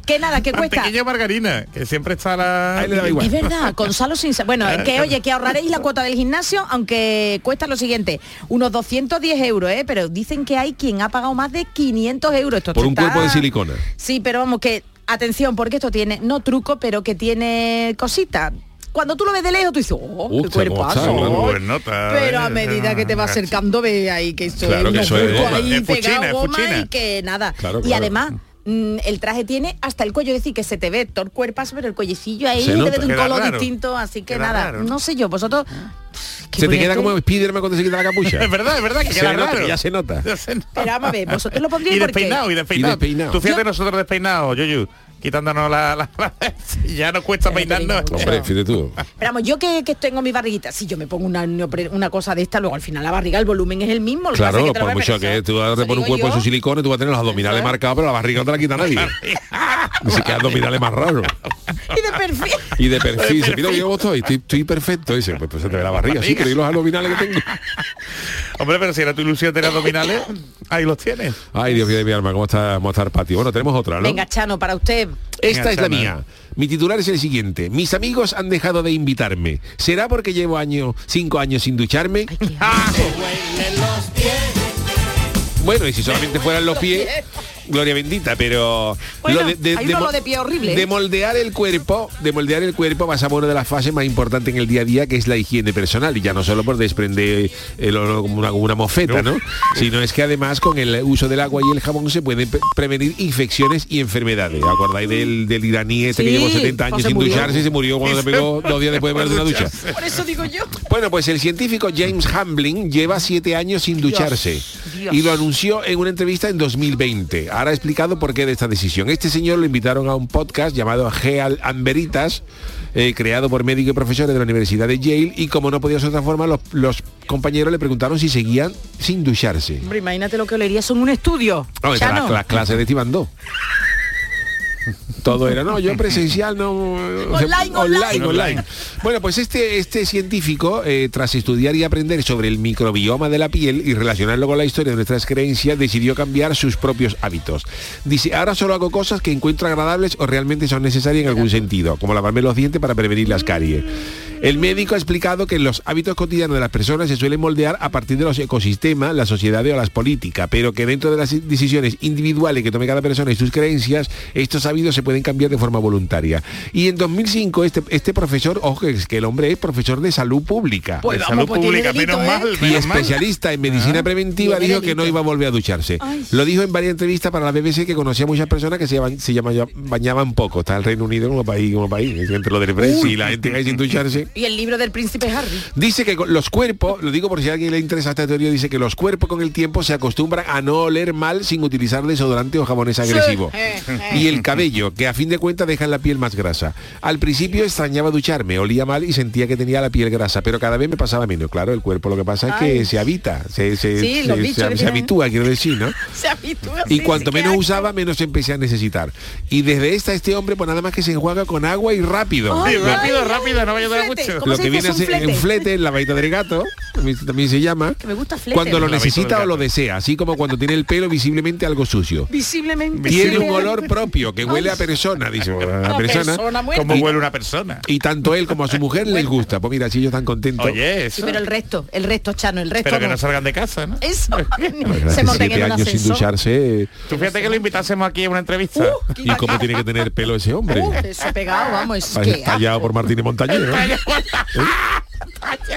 Que nada, que cuesta. Mantequilla margarina, que siempre está la... Ahí le daba igual. Es verdad, con sal o sin sal. Bueno, es que oye, que ahorraréis la cuota del gimnasio, aunque cuesta lo siguiente, unos 210 euros, ¿eh? Pero dicen que hay quien ha pagado más de 500 euros. Esto Por un está- cuerpo de silicona. Sí, pero vamos que, atención, porque esto tiene, no truco, pero que tiene cosita. Cuando tú lo ves de lejos, tú dices, oh, qué ¿cómo está, cuerpazo. nota, Pero a eh, medida que te va acercando, ve ahí que eso Claro que eso es ahí Es pegado fuchina, goma fuchina. y que nada. Claro, y además, mm, el traje tiene hasta el cuello, es decir, que se te ve todo el cuerpazo, pero el cuellecillo ahí de un color raro. distinto, así que Queda nada, raro. no sé yo, vosotros... ¿qué Se te queda como Spiderman cuando se quita la capucha. Es verdad, es verdad que Se queda nota, raro. ya se nota. Ya se nota. Pero vamos a ver, vosotros lo pondríais Y despeinado, y despeinado. Y despeinado. Tú fíjate Yo- nosotros despeinados, Yuyu, quitándonos la... la- la- ya nos cuesta peinarnos. Hombre, fíjate tú. Pero vamos, yo que, que tengo mi barriguita, si yo me pongo una, una cosa de esta, luego al final la barriga, el volumen es el mismo. lo que Claro, que te lo por mucho que tú vas a poner un cuerpo yo. su silicona, tú vas a tener los abdominales marcados, pero la barriga no te la quita nadie. Así que abdominales más raros. Y de perfil. Y de perfil, se pide que yo estoy, estoy, estoy perfecto. Dice, pues, pues se te ve la barriga, sí, pero ¿y los abdominales que tengo? Hombre, pero si era tu ilusión tener abdominales, ahí los tienes. Ay, Dios mío de mi alma, ¿cómo está, cómo está el patio? Bueno, tenemos otra, ¿no? Venga, Chano, para usted. Esta es la mía. Mi titular es el siguiente. Mis amigos han dejado de invitarme. ¿Será porque llevo año, cinco años sin ducharme? Bueno, y si solamente fueran los pies, gloria bendita, pero Bueno, olor de pie horrible, de moldear el cuerpo, de moldear el cuerpo pasamos a una de las fases más importantes en el día a día, que es la higiene personal, y ya no solo por desprender el olor como una, como una mofeta, ¿no? Sino es que además con el uso del agua y el jabón se pueden pre- prevenir infecciones y enfermedades. ¿Acordáis del, del iraní este que llevó 70 años pues sin murió. ducharse y se murió cuando se pegó dos días después de ponerse una ducha? Por eso digo yo. Bueno, pues el científico James Hamblin lleva siete años sin ducharse Dios. y lo anunció en una entrevista en 2020. Ahora ha explicado por qué de esta decisión. Este señor lo invitaron a un podcast llamado Geal Amberitas, eh, creado por médicos y profesores de la Universidad de Yale y como no podía ser de otra forma, los, los compañeros le preguntaron si seguían sin ducharse. Hombre, imagínate lo que olería son un estudio. No, esta Chano. la, la clase de Tibandó. Todo era, no, yo presencial, no... Online, online. online. Bueno, pues este, este científico, eh, tras estudiar y aprender sobre el microbioma de la piel y relacionarlo con la historia de nuestras creencias, decidió cambiar sus propios hábitos. Dice, ahora solo hago cosas que encuentro agradables o realmente son necesarias en algún sentido, como lavarme los dientes para prevenir las caries. El médico ha explicado que los hábitos cotidianos de las personas se suelen moldear a partir de los ecosistemas, la sociedad o las políticas, pero que dentro de las decisiones individuales que tome cada persona y sus creencias, estos hábitos se pueden cambiar de forma voluntaria. Y en 2005 este, este profesor, ojo, es que el hombre es profesor de salud pública. Pues de vamos, salud pues pública, delito, menos ¿eh? mal, y mal. especialista en medicina preventiva Tiene dijo que no iba a volver a ducharse. Ay. Lo dijo en varias entrevistas para la BBC que conocía a muchas personas que se, llaman- se bañaban poco. Está el Reino Unido como país, como país, entre lo del Brexit y la gente que hay sin ducharse. Y el libro del príncipe Harry. Dice que los cuerpos, lo digo por si a alguien le interesa esta teoría, dice que los cuerpos con el tiempo se acostumbran a no oler mal sin utilizar desodorante o jabones agresivos. Eh, eh. Y el cabello, que a fin de cuentas deja la piel más grasa. Al principio extrañaba ducharme, olía mal y sentía que tenía la piel grasa, pero cada vez me pasaba menos. Claro, el cuerpo lo que pasa es que Ay. se habita, se, se, Sí, se- bichos habitúa, quiero decir, ¿no? Se habitúa. Y sí, cuanto menos usaba, menos empecé a necesitar. Y desde esta, este hombre, pues nada más que se enjuaga con agua y rápido. Ay, rápido, rápido, no vaya a durar flete. mucho. ¿Cómo Lo se que dice? viene Es un ser en flete. flete, en la vaita del gato, también- se llama, Que me gusta flete. cuando lo necesita o lo desea, así como cuando tiene el pelo visiblemente algo sucio. Visiblemente. Tiene un olor propio que huele a persona, dice a persona. ¿Cómo huele una persona? Y tanto él como a su mujer les gusta. Pues mira, si ellos están contentos. Oye, Sí, pero el resto, el resto, Chano, el resto pero que no. no salgan de casa, ¿no? Eso. Se monten en años sin ducharse. Tú fíjate que lo invitásemos aquí a una entrevista. Uh, ¿Y cómo tiene que tener pelo ese hombre? Uh, eso pegado, vamos, es que tallado por Martínez Montañés. ¿no? Oui.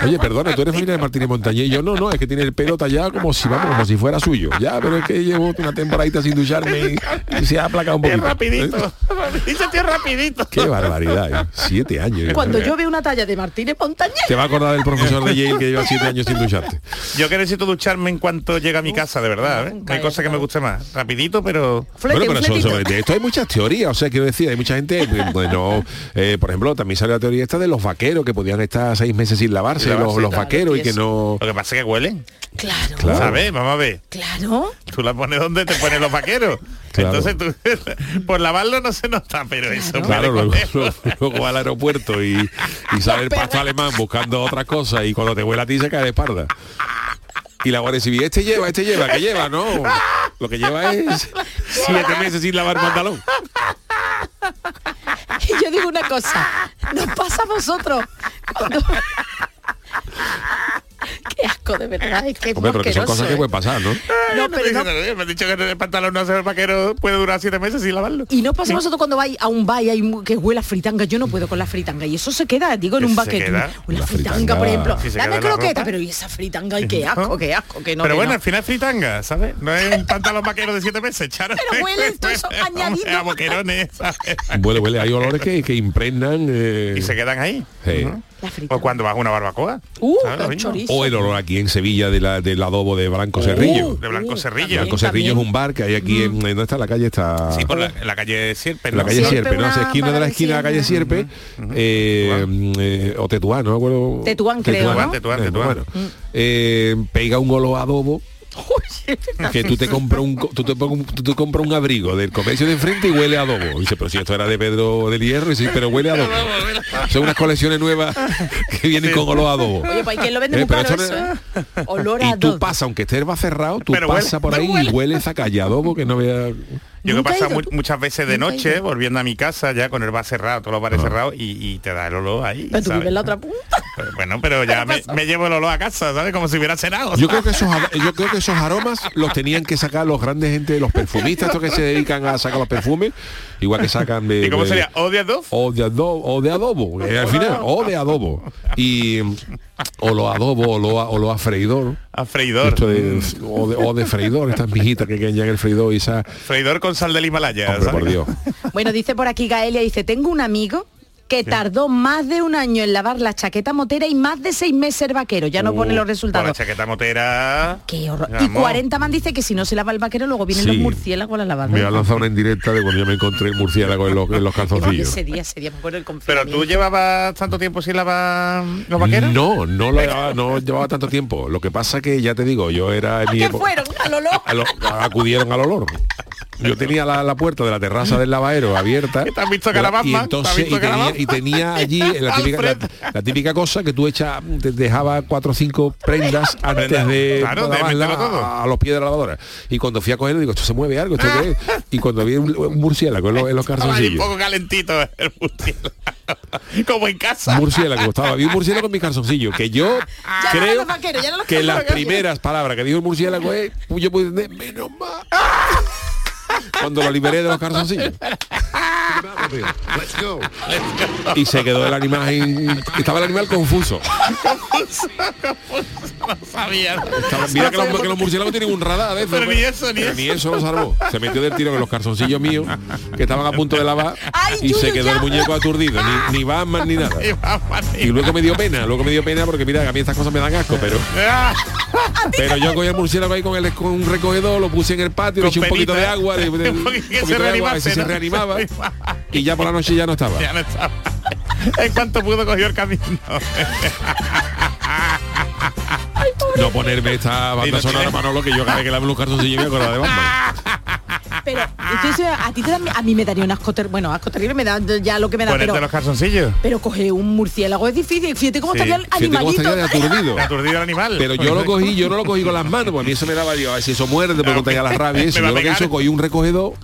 Oye, perdona, tú eres familia de Martínez Montañés. Y Yo no, no, es que tiene el pelo tallado como si vamos, como si fuera suyo. Ya, pero es que llevo una temporadita sin ducharme y, y se ha aplacado un Es poquito. rapidito. ¿Eh? Rapidito, tío, rapidito. Qué barbaridad, ¿eh? Siete años. cuando yo veo una talla de Martínez Montañés. Te va a acordar del profesor de Yale que lleva siete años sin ducharte. Yo que necesito ducharme en cuanto llega a mi casa, de verdad. ¿eh? Hay he cosas que me guste más. Rapidito, pero... Flete, bueno, pero sobre esto hay muchas teorías, o sea, quiero decir, hay mucha gente, eh, bueno, eh, por ejemplo, también sale la teoría esta de los vaqueros que podían estar seis meses sin lavarse, lavarse, los, vaqueros y y que no... Lo que pasa es que huelen. Claro. Claro. ¿Sabes? Vamos a ver. Claro. Tú la pones donde te ponen los vaqueros. Claro. Entonces tú, por lavarlo no se nota, pero eso Claro, luego, al aeropuerto y, y sale el pasto alemán buscando otra cosa y cuando te vuela a ti se cae de espalda. Y la Guardia Civil, este lleva, este lleva, que lleva, no. Lo que lleva es siete meses sin lavar pantalón. Y yo digo una cosa, nos pasa a vosotros. cuando- Qué asco, de verdad, es que es Hombre, pero que son cosas que pueden pasar, ¿no? No, pero no- me han dicho que el pantalón no hace el vaquero puede durar siete meses sin lavarlo. Y no pasa vosotros cuando vais a un bar y hay que huele a fritanga. Yo no puedo con la fritanga. Y eso se queda, digo, en un ¿Se bar que queda? Una fritanga, fritanga. por ejemplo. Se Dame croqueta, pero y esa fritanga, y qué asco, qué asco, que no. pero que bueno, no. al final es fritanga, ¿sabes? No es un pantalón vaquero de siete meses, Charo. Pero huele eso añadido. A boquerones, ¿sabes? Huele, huele, hay olores que, que impregnan. eh, Y se quedan ahí. Sí. La. O cuando vas a una barbacoa. Uh. O el olor aquí en Sevilla de la, del adobo de Blanco Cerrillo. De Blanco Uh, Cerrillo. también. Blanco Cerrillo es un bar que hay aquí en, ¿dónde está la calle? Está Sí, por la, calle Sierpe. en la ¿no? calle Sierpe, ¿no? Hacia esquina de la esquina de la calle Sierpe. Sierpe, eh, eh, o Tetuán, no me acuerdo. Tetuán, creo, ¿no? Tetuán, Eh, Tetuán. bueno. Eh, pega un olor adobo que tú te compras un tú te, pon- tú te compras un abrigo del comercio de enfrente y huele a adobo. Y dice, pero si esto era de Pedro del Hierro, y dice, pero huele a adobo. Son unas colecciones nuevas que vienen con olor a adobo. Oye, pues ¿quién lo vende Eh, muy caro eso, ¿eh? Olor a Y tú pasas, aunque esté el bar cerrado, tú Pero huele, pasas por ahí huele. y huele esa calle a adobo que no vea... Yo que ido mu- muchas veces de noche volviendo a mi casa ya con el bar cerrado, todos los bares cerrados y, y te da el olor ahí. Pero tú vives en la otra punta. Pero Bueno, pero ya me, me llevo el olor a casa, ¿sabes? Como si hubiera cenado. Yo creo que esos yo creo que esos aromas los tenían que sacar los grandes gente, los perfumistas, estos que se dedican a sacar los perfumes, igual que sacan de. ¿Y cómo de- sería? ¿O de adobo? O de adobo, o de adobo, eh, al final, o de adobo. Y o lo adobo, o lo, o lo a freidor. A freidor. Esto de, o, de, o de freidor, estas mijitas que quedan ya en el freidor y esa. Freidor con sal del Himalaya. Hombre, ¿sabes? por Dios. Bueno, dice por aquí Gaelia, dice, tengo un amigo que tardó más de un año en lavar la chaqueta motera y más de seis meses ser vaquero. Ya no Uh, pone los Con la resultados. chaqueta motera. Qué horror. Y Vamos. 40 man dice que si no se lava el vaquero, luego vienen Sí. los murciélagos a la Me lavadora. ha lanzado una indirecta de cuando yo me encontré el murciélago en los, en los calzoncillos. Ese día, ese día, me acuerdo del Pero tú llevabas tanto tiempo sin lavar los vaqueros. No, no lo llevaba, no llevaba tanto tiempo. Lo que pasa que ya te digo, yo era en ¿A mi qué época- fueron? ¿Al olor? a lo- acudieron al olor. Yo tenía la, la puerta de la terraza del lavadero abierta. ¿Te has visto y entonces ¿Te has visto y tenía, Carabasman? y tenía allí la típica, la, la típica cosa que tú echas, te dejaba cuatro o cinco prendas antes de claro, de a, a los pies de la lavadora. Y cuando fui a cogerlo digo, esto se mueve algo, esto qué es?". Y cuando vi un, un murciélago en los, los ahí un calzoncillos. poco calentito el murciélago. Como en casa. Murciélago, estaba, vi un murciélago en mi calzoncillo, que yo Ya creo vaqueros, no que las primeras palabras que dijo el murciélago es, yo pude entender, menos mal. Cuando lo liberé de los calzoncillos. Y se quedó el animal estaba el animal confuso. No sabía. Mira que los, que los murciélagos tienen un radar de eso, Pero pues. ni eso, ni Pero eso. ni eso lo salvó. Se metió del tiro en los calzoncillos míos que estaban a punto de lavar Ay, y se quedó ya. el muñeco aturdido, ni, ni Batman ni nada. Y luego me dio pena, luego me dio pena porque mira, que a mí estas cosas me dan asco, pero Ah, pero yo cogí el murciélago ahí con, el, con un recogedor, lo puse en el patio, le Con eché un poquito de penita. agua, de, de- Un poquito se de agua, se reanimaba y ya por la noche ya no estaba. ya no estaba. En cuanto pudo cogió el camino. No ponerme esta banda no sonora Manolo que yo cada vez que lavo los calzoncillos me acuerdo de Batman. Pero entonces, a ti te da, a mí me daría un asco bueno, asco terrible me da ya lo que me da, Ponerte pero los calzoncillos. pero coger un murciélago es difícil. Fíjate cómo Sí. estaría el Fíjate cómo animalito. estaría de aturdido. El animal. Pero yo lo cogí, yo no lo cogí con las manos, porque a mí eso me daba, digo, a ver si eso muerde, porque Claro, tenía la rabia eso. Yo lo que hizo, cogí un recogedor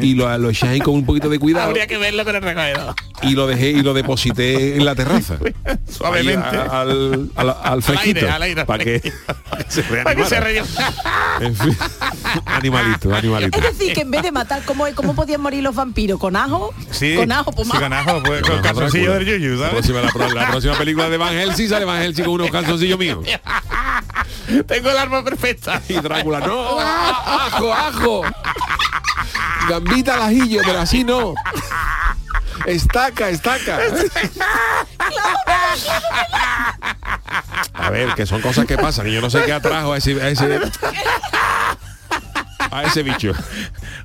y lo, lo eché ahí con un poquito de cuidado Habría que verlo con el recogedor. y lo dejé y lo deposité en la terraza. Suavemente. a- al, al, al fresquito, aire, al aire, al para que, para que se Para que se reanimara. En fin, animalito, animalito. Es decir, que en vez de matar, ¿cómo, cómo podían morir los vampiros? ¿Con ajo? Sí, Con ajo, pues sí, con ajo, pues, con calzoncillo del Yuyu, La ¿sabes? próxima, la, pro- la próxima película de Van Helsing sale Van Helsing con unos calzoncillos míos. Tengo el arma perfecta. Y Drácula, no, ajo, ajo. Gambita al ajillo, pero así no. Estaca, estaca. A ver, que son cosas que pasan y yo no sé qué atrajo a ese, a ese, a ese bicho.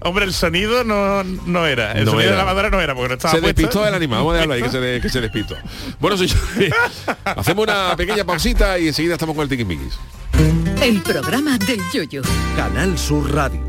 Hombre, el sonido no, no era. El No sonido era. de la madera no era, porque no estaba Se puesto. despistó el animal, vamos a dejarlo ahí, que se, de- que se despistó. Bueno, señores, hacemos una pequeña pausita y enseguida estamos con el tiquismiquis. El programa del yoyo. Canal Sur Radio.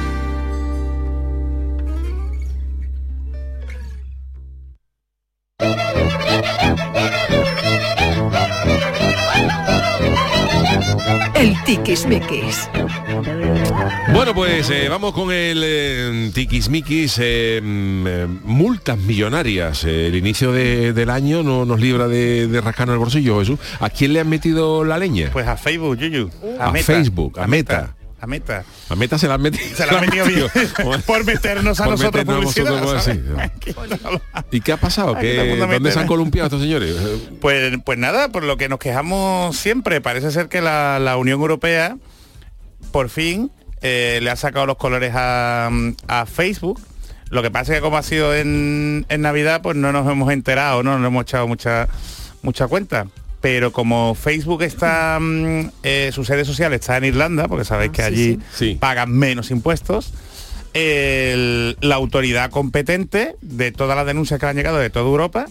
Tiquismiquis. Bueno, pues eh, vamos con el eh, tiquismiquis, eh, mm, eh, multas millonarias. Eh, el inicio de- del año no nos libra de, de rascarnos el bolsillo, Jesús. ¿A quién le han metido la leña? Pues a Facebook, Yuyu. A Facebook, a Meta. A Meta. A Meta se la han metido. Se la han metido bien. por meternos a Por nosotros meternos a publicidad, nosotros. ¿Y qué ha pasado? ¿Qué- ¿Dónde se han ¿eh? columpiado estos señores? Pues, pues nada, por lo que nos quejamos siempre, parece ser que la, la Unión Europea por fin eh, le ha sacado los colores a, a Facebook. Lo que pasa es que como ha sido en, en Navidad, pues no nos hemos enterado, no nos hemos echado mucha, mucha cuenta. Pero como Facebook está, mm, eh, su sede social está en Irlanda, porque sabéis que allí pagan menos impuestos, el- la autoridad competente de todas las denuncias que han llegado de toda Europa,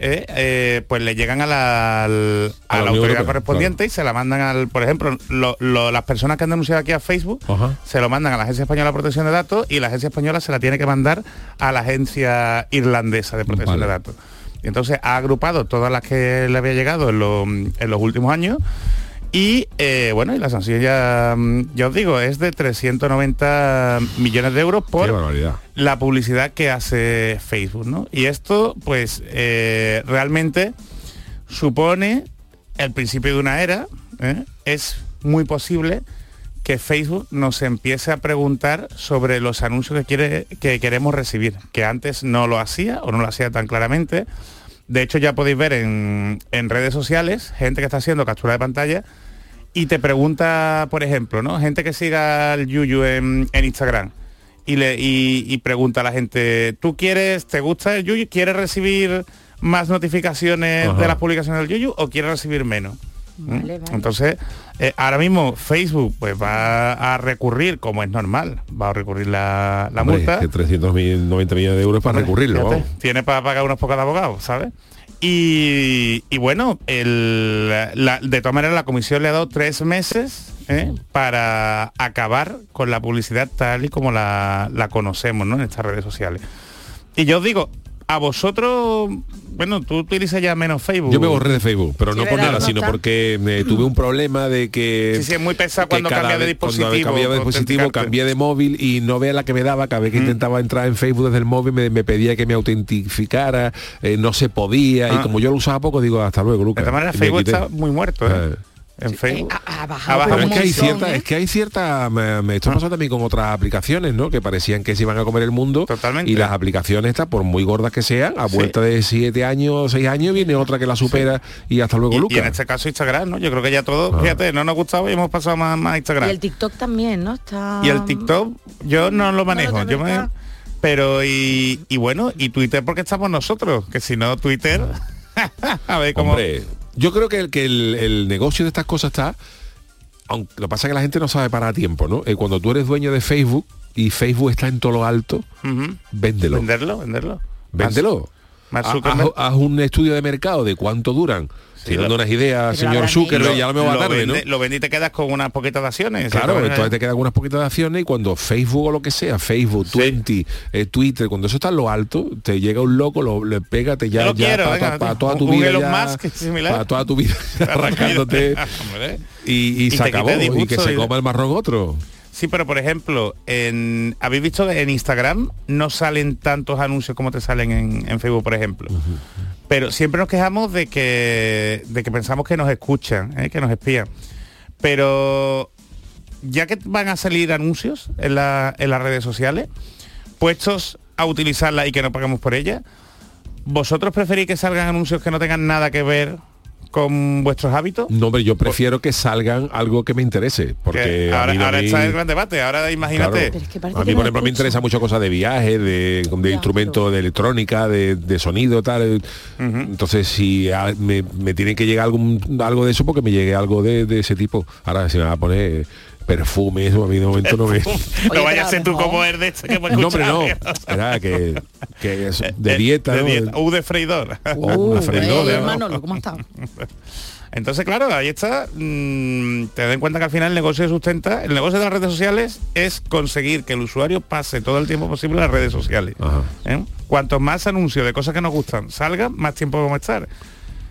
eh, eh, pues le llegan a la, al- a A la la Unión autoridad Europea, correspondiente y se la mandan al, por ejemplo, lo- lo- las personas que han denunciado aquí a Facebook Ajá. se lo mandan a la Agencia Española de Protección de Datos y la Agencia Española se la tiene que mandar a la Agencia Irlandesa de Protección Vale. de Datos. Entonces ha agrupado todas las que le había llegado en, lo- en los últimos años y eh, bueno, y la sanción ya, mm, ya os digo, es de 390 millones de euros por la publicidad que hace Facebook, ¿no? Y esto, pues, eh, realmente supone el principio de una era. ¿eh? Es muy posible que Facebook nos empiece a preguntar sobre los anuncios que, quiere, que queremos recibir, que antes no lo hacía o no lo hacía tan claramente. De hecho, ya podéis ver en, en redes sociales gente que está haciendo captura de pantalla y te pregunta, por ejemplo, ¿no? Gente que siga al Yuyu en, en Instagram y, le, y, y pregunta a la gente, ¿tú quieres, te gusta el Yuyu? ¿Quieres recibir más notificaciones Ajá. de las publicaciones del Yuyu o quieres recibir menos? ¿Mm? Vale. Entonces, eh, ahora mismo Facebook pues va a recurrir, como es normal, va a recurrir la, la Hombre, multa. que 390 millones de euros para Hombre, recurrirlo. fíjate. Tiene para pagar unos pocos de abogados, ¿sabes? Y, y bueno, el- la- de todas maneras la comisión le ha dado tres meses ¿eh? para acabar con la publicidad tal y como la, la conocemos ¿no? en estas redes sociales. Y yo os digo, a vosotros, bueno, tú utilizas ya menos Facebook. Yo me borré de Facebook, pero Sí, no por nada, ¿No sino está? porque eh, tuve un problema de que... Sí, sí, es muy pesado cuando cada cambia de cuando dispositivo. cambiaba de dispositivo, autenticarte. cambié de móvil y no vea la que me daba cada vez Mm. que intentaba entrar en Facebook desde el móvil me, me pedía que me autentificara, eh, no se podía y Ah. como yo lo usaba poco digo hasta luego, De Lucas. maneras, Y me Facebook está muy muerto, ¿eh? Eh. En Facebook. Ha bajado, Ha bajado Pero es que hay cierta, ¿eh? es que hay cierta, me, me- esto pasa también con otras aplicaciones, ¿no? Que parecían que se iban a comer el mundo. Totalmente. Y las aplicaciones estas, por muy gordas que sean, a Sí. vuelta de siete años, seis años, viene otra que la supera y hasta luego, Y, Lucas. y en este caso Instagram, ¿no? Yo creo que ya todo, Ah. fíjate, no nos gustaba y hemos pasado más, más a Instagram. Y el TikTok también, ¿no? Está... Y el TikTok, yo no lo manejo. No lo yo me- pero y, y bueno, y Twitter porque estamos nosotros, que si no Twitter, a ver cómo. Hombre, yo creo que, el, que el, el negocio de estas cosas está, aunque lo que pasa es que la gente no sabe para tiempo, ¿no? Eh, cuando tú eres dueño de Facebook y Facebook está en todo lo alto, Ujú. véndelo. Venderlo, venderlo. Véndelo. Haz un estudio de mercado de cuánto duran tirando unas ideas, señor Zuckerberg, ya lo me va a tarde, ¿no? lo vende y te quedas con unas poquitas de acciones. Claro, Entonces, te quedan unas poquitas de acciones y cuando Facebook o lo que sea, Facebook, Twenty, eh, Twitter, cuando eso está en lo alto, te llega un loco, lo, le pega, te ya, ya quiero, pa- venga, pa- pa tío. toda tu vida ya- para toda tu vida arrancándote y, y Y se acabó y que se coma el marrón otro. Sí, pero por ejemplo, en, ¿habéis visto que en Instagram no salen tantos anuncios como te salen en, en Facebook, por ejemplo? Pero siempre nos quejamos de que, de que pensamos que nos escuchan, ¿eh? que nos espían. Pero ya que van a salir anuncios en, la- en las redes sociales, puestos a utilizarla y que no paguemos por ella, ¿vosotros preferís que salgan anuncios que no tengan nada que ver con vuestros hábitos? No, hombre, yo prefiero que salgan algo que me interese, porque a ahora, a mí- está el gran debate. Ahora imagínate. Es que a mí, por ejemplo, me interesa mucho cosas de viaje, de, de Ya, de electrónica, de, de sonido, tal. Entonces, si a- me, me tiene que llegar algún, algo de eso, porque me llegue algo de, de ese tipo. Ahora se me va a poner perfume, eso a mí de momento no me... no vaya a ser tú como el de este que hemos No, hombre, no. Era que, que es de Eh, dieta, de ¿no? dieta. U de freidor. O Uh, una freidora, eh, ¿no? Manolo, ¿cómo está? Entonces, claro, ahí está. mm, te das cuenta que al final el negocio se sustenta. El negocio de las redes sociales es conseguir que el usuario pase todo el tiempo posible a las redes sociales. Ajá. ¿eh? Cuantos más anuncios de cosas que nos gustan salgan, más tiempo vamos a estar.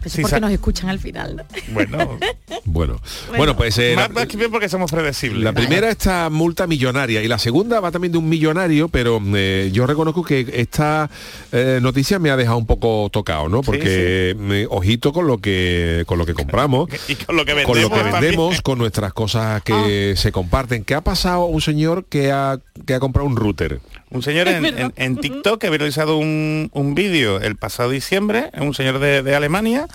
Eso Sí, porque nos escuchan al final. ¿no? Bueno, Bueno, bueno, pues eh, más, la- más que bien porque somos predecibles. La primera esta multa millonaria y la segunda va también de un millonario, pero eh, yo reconozco que esta eh, noticia me ha dejado un poco tocado, ¿no? Porque me- ojito con lo que con lo que compramos, y con lo que vendemos, con lo que vendemos, con nuestras cosas que se comparten. ¿Qué ha pasado un señor que ha que ha comprado un router? Un señor en, en- en TikTok que ha viralizado un, un vídeo el pasado diciembre, un señor de, de Alemania,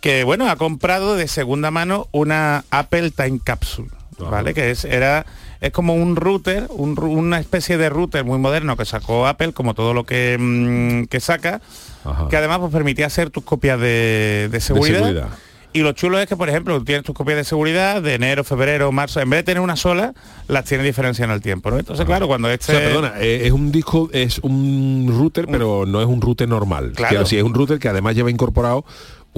que bueno, ha comprado de segunda mano una Apple Time Capsule, ¿vale? Que es, era, es como un router, un una especie de router muy moderno que sacó Apple, como todo lo que, mm, que saca, Ajá. que además pues, permitía hacer tus copias de, de seguridad. seguridad. Y lo chulo es que, por ejemplo, tienes tus copias de seguridad de enero, febrero, marzo, en vez de tener una sola, las tiene diferenciada en el tiempo, ¿no? Entonces, claro, cuando O este... sea, perdona, eh, es un disco, es un router, pero no es un router normal. Claro. Decir, es un router que además lleva incorporado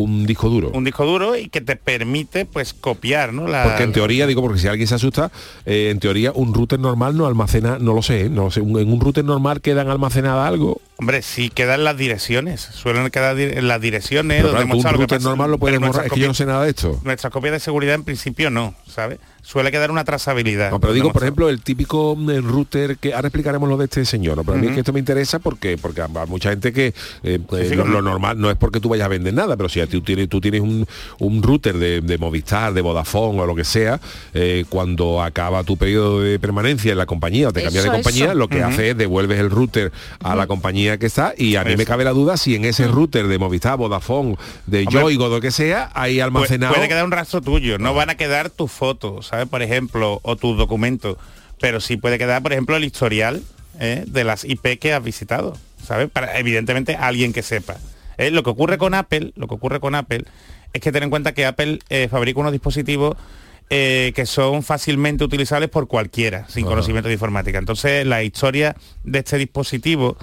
un disco duro. un disco duro y que te permite pues copiar, ¿no? La, Porque en teoría, digo, porque si alguien se asusta, eh, en teoría un router normal no almacena, no lo sé, ¿eh? no lo sé, un- en un router normal quedan almacenadas algo. Hombre, sí quedan las direcciones, suelen quedar las direcciones Pero donde claro, tú lo que pasa- normal lo puedes borrar, es que yo no sé nada de esto. Nuestras copias de seguridad en principio no, ¿sabes? Suele quedar una trazabilidad. No, pero digo, por ejemplo, el típico mm, router que ahora explicaremos lo de este señor, ¿no? pero a mí es que esto me interesa porque porque hay mucha gente que eh, eh, sí, lo, normal no es porque tú vayas a vender nada, pero si a ti tú tienes, tú tienes un, un router de, de Movistar, de Vodafone o lo que sea, eh, cuando acaba tu periodo de permanencia en la compañía o te cambias de compañía, eso. lo que hace es devuelves el router a la compañía que está y a mí me cabe la duda si en ese router de Movistar, Vodafone, de Hombre, Yoigo, lo que sea, hay almacenado. Puede quedar un rastro tuyo, no van a quedar tus fotos, ¿sabes? Por ejemplo, o tus documentos, pero sí puede quedar, por ejemplo, el historial ¿eh? de las IP que has visitado, ¿sabes? Para, evidentemente, alguien que sepa. ¿eh? Lo que ocurre con Apple, lo que ocurre con Apple, es que ten en cuenta que Apple eh, fabrica unos dispositivos eh, que son fácilmente utilizables por cualquiera, sin Ajá. conocimiento de informática. Entonces, la historia de este dispositivo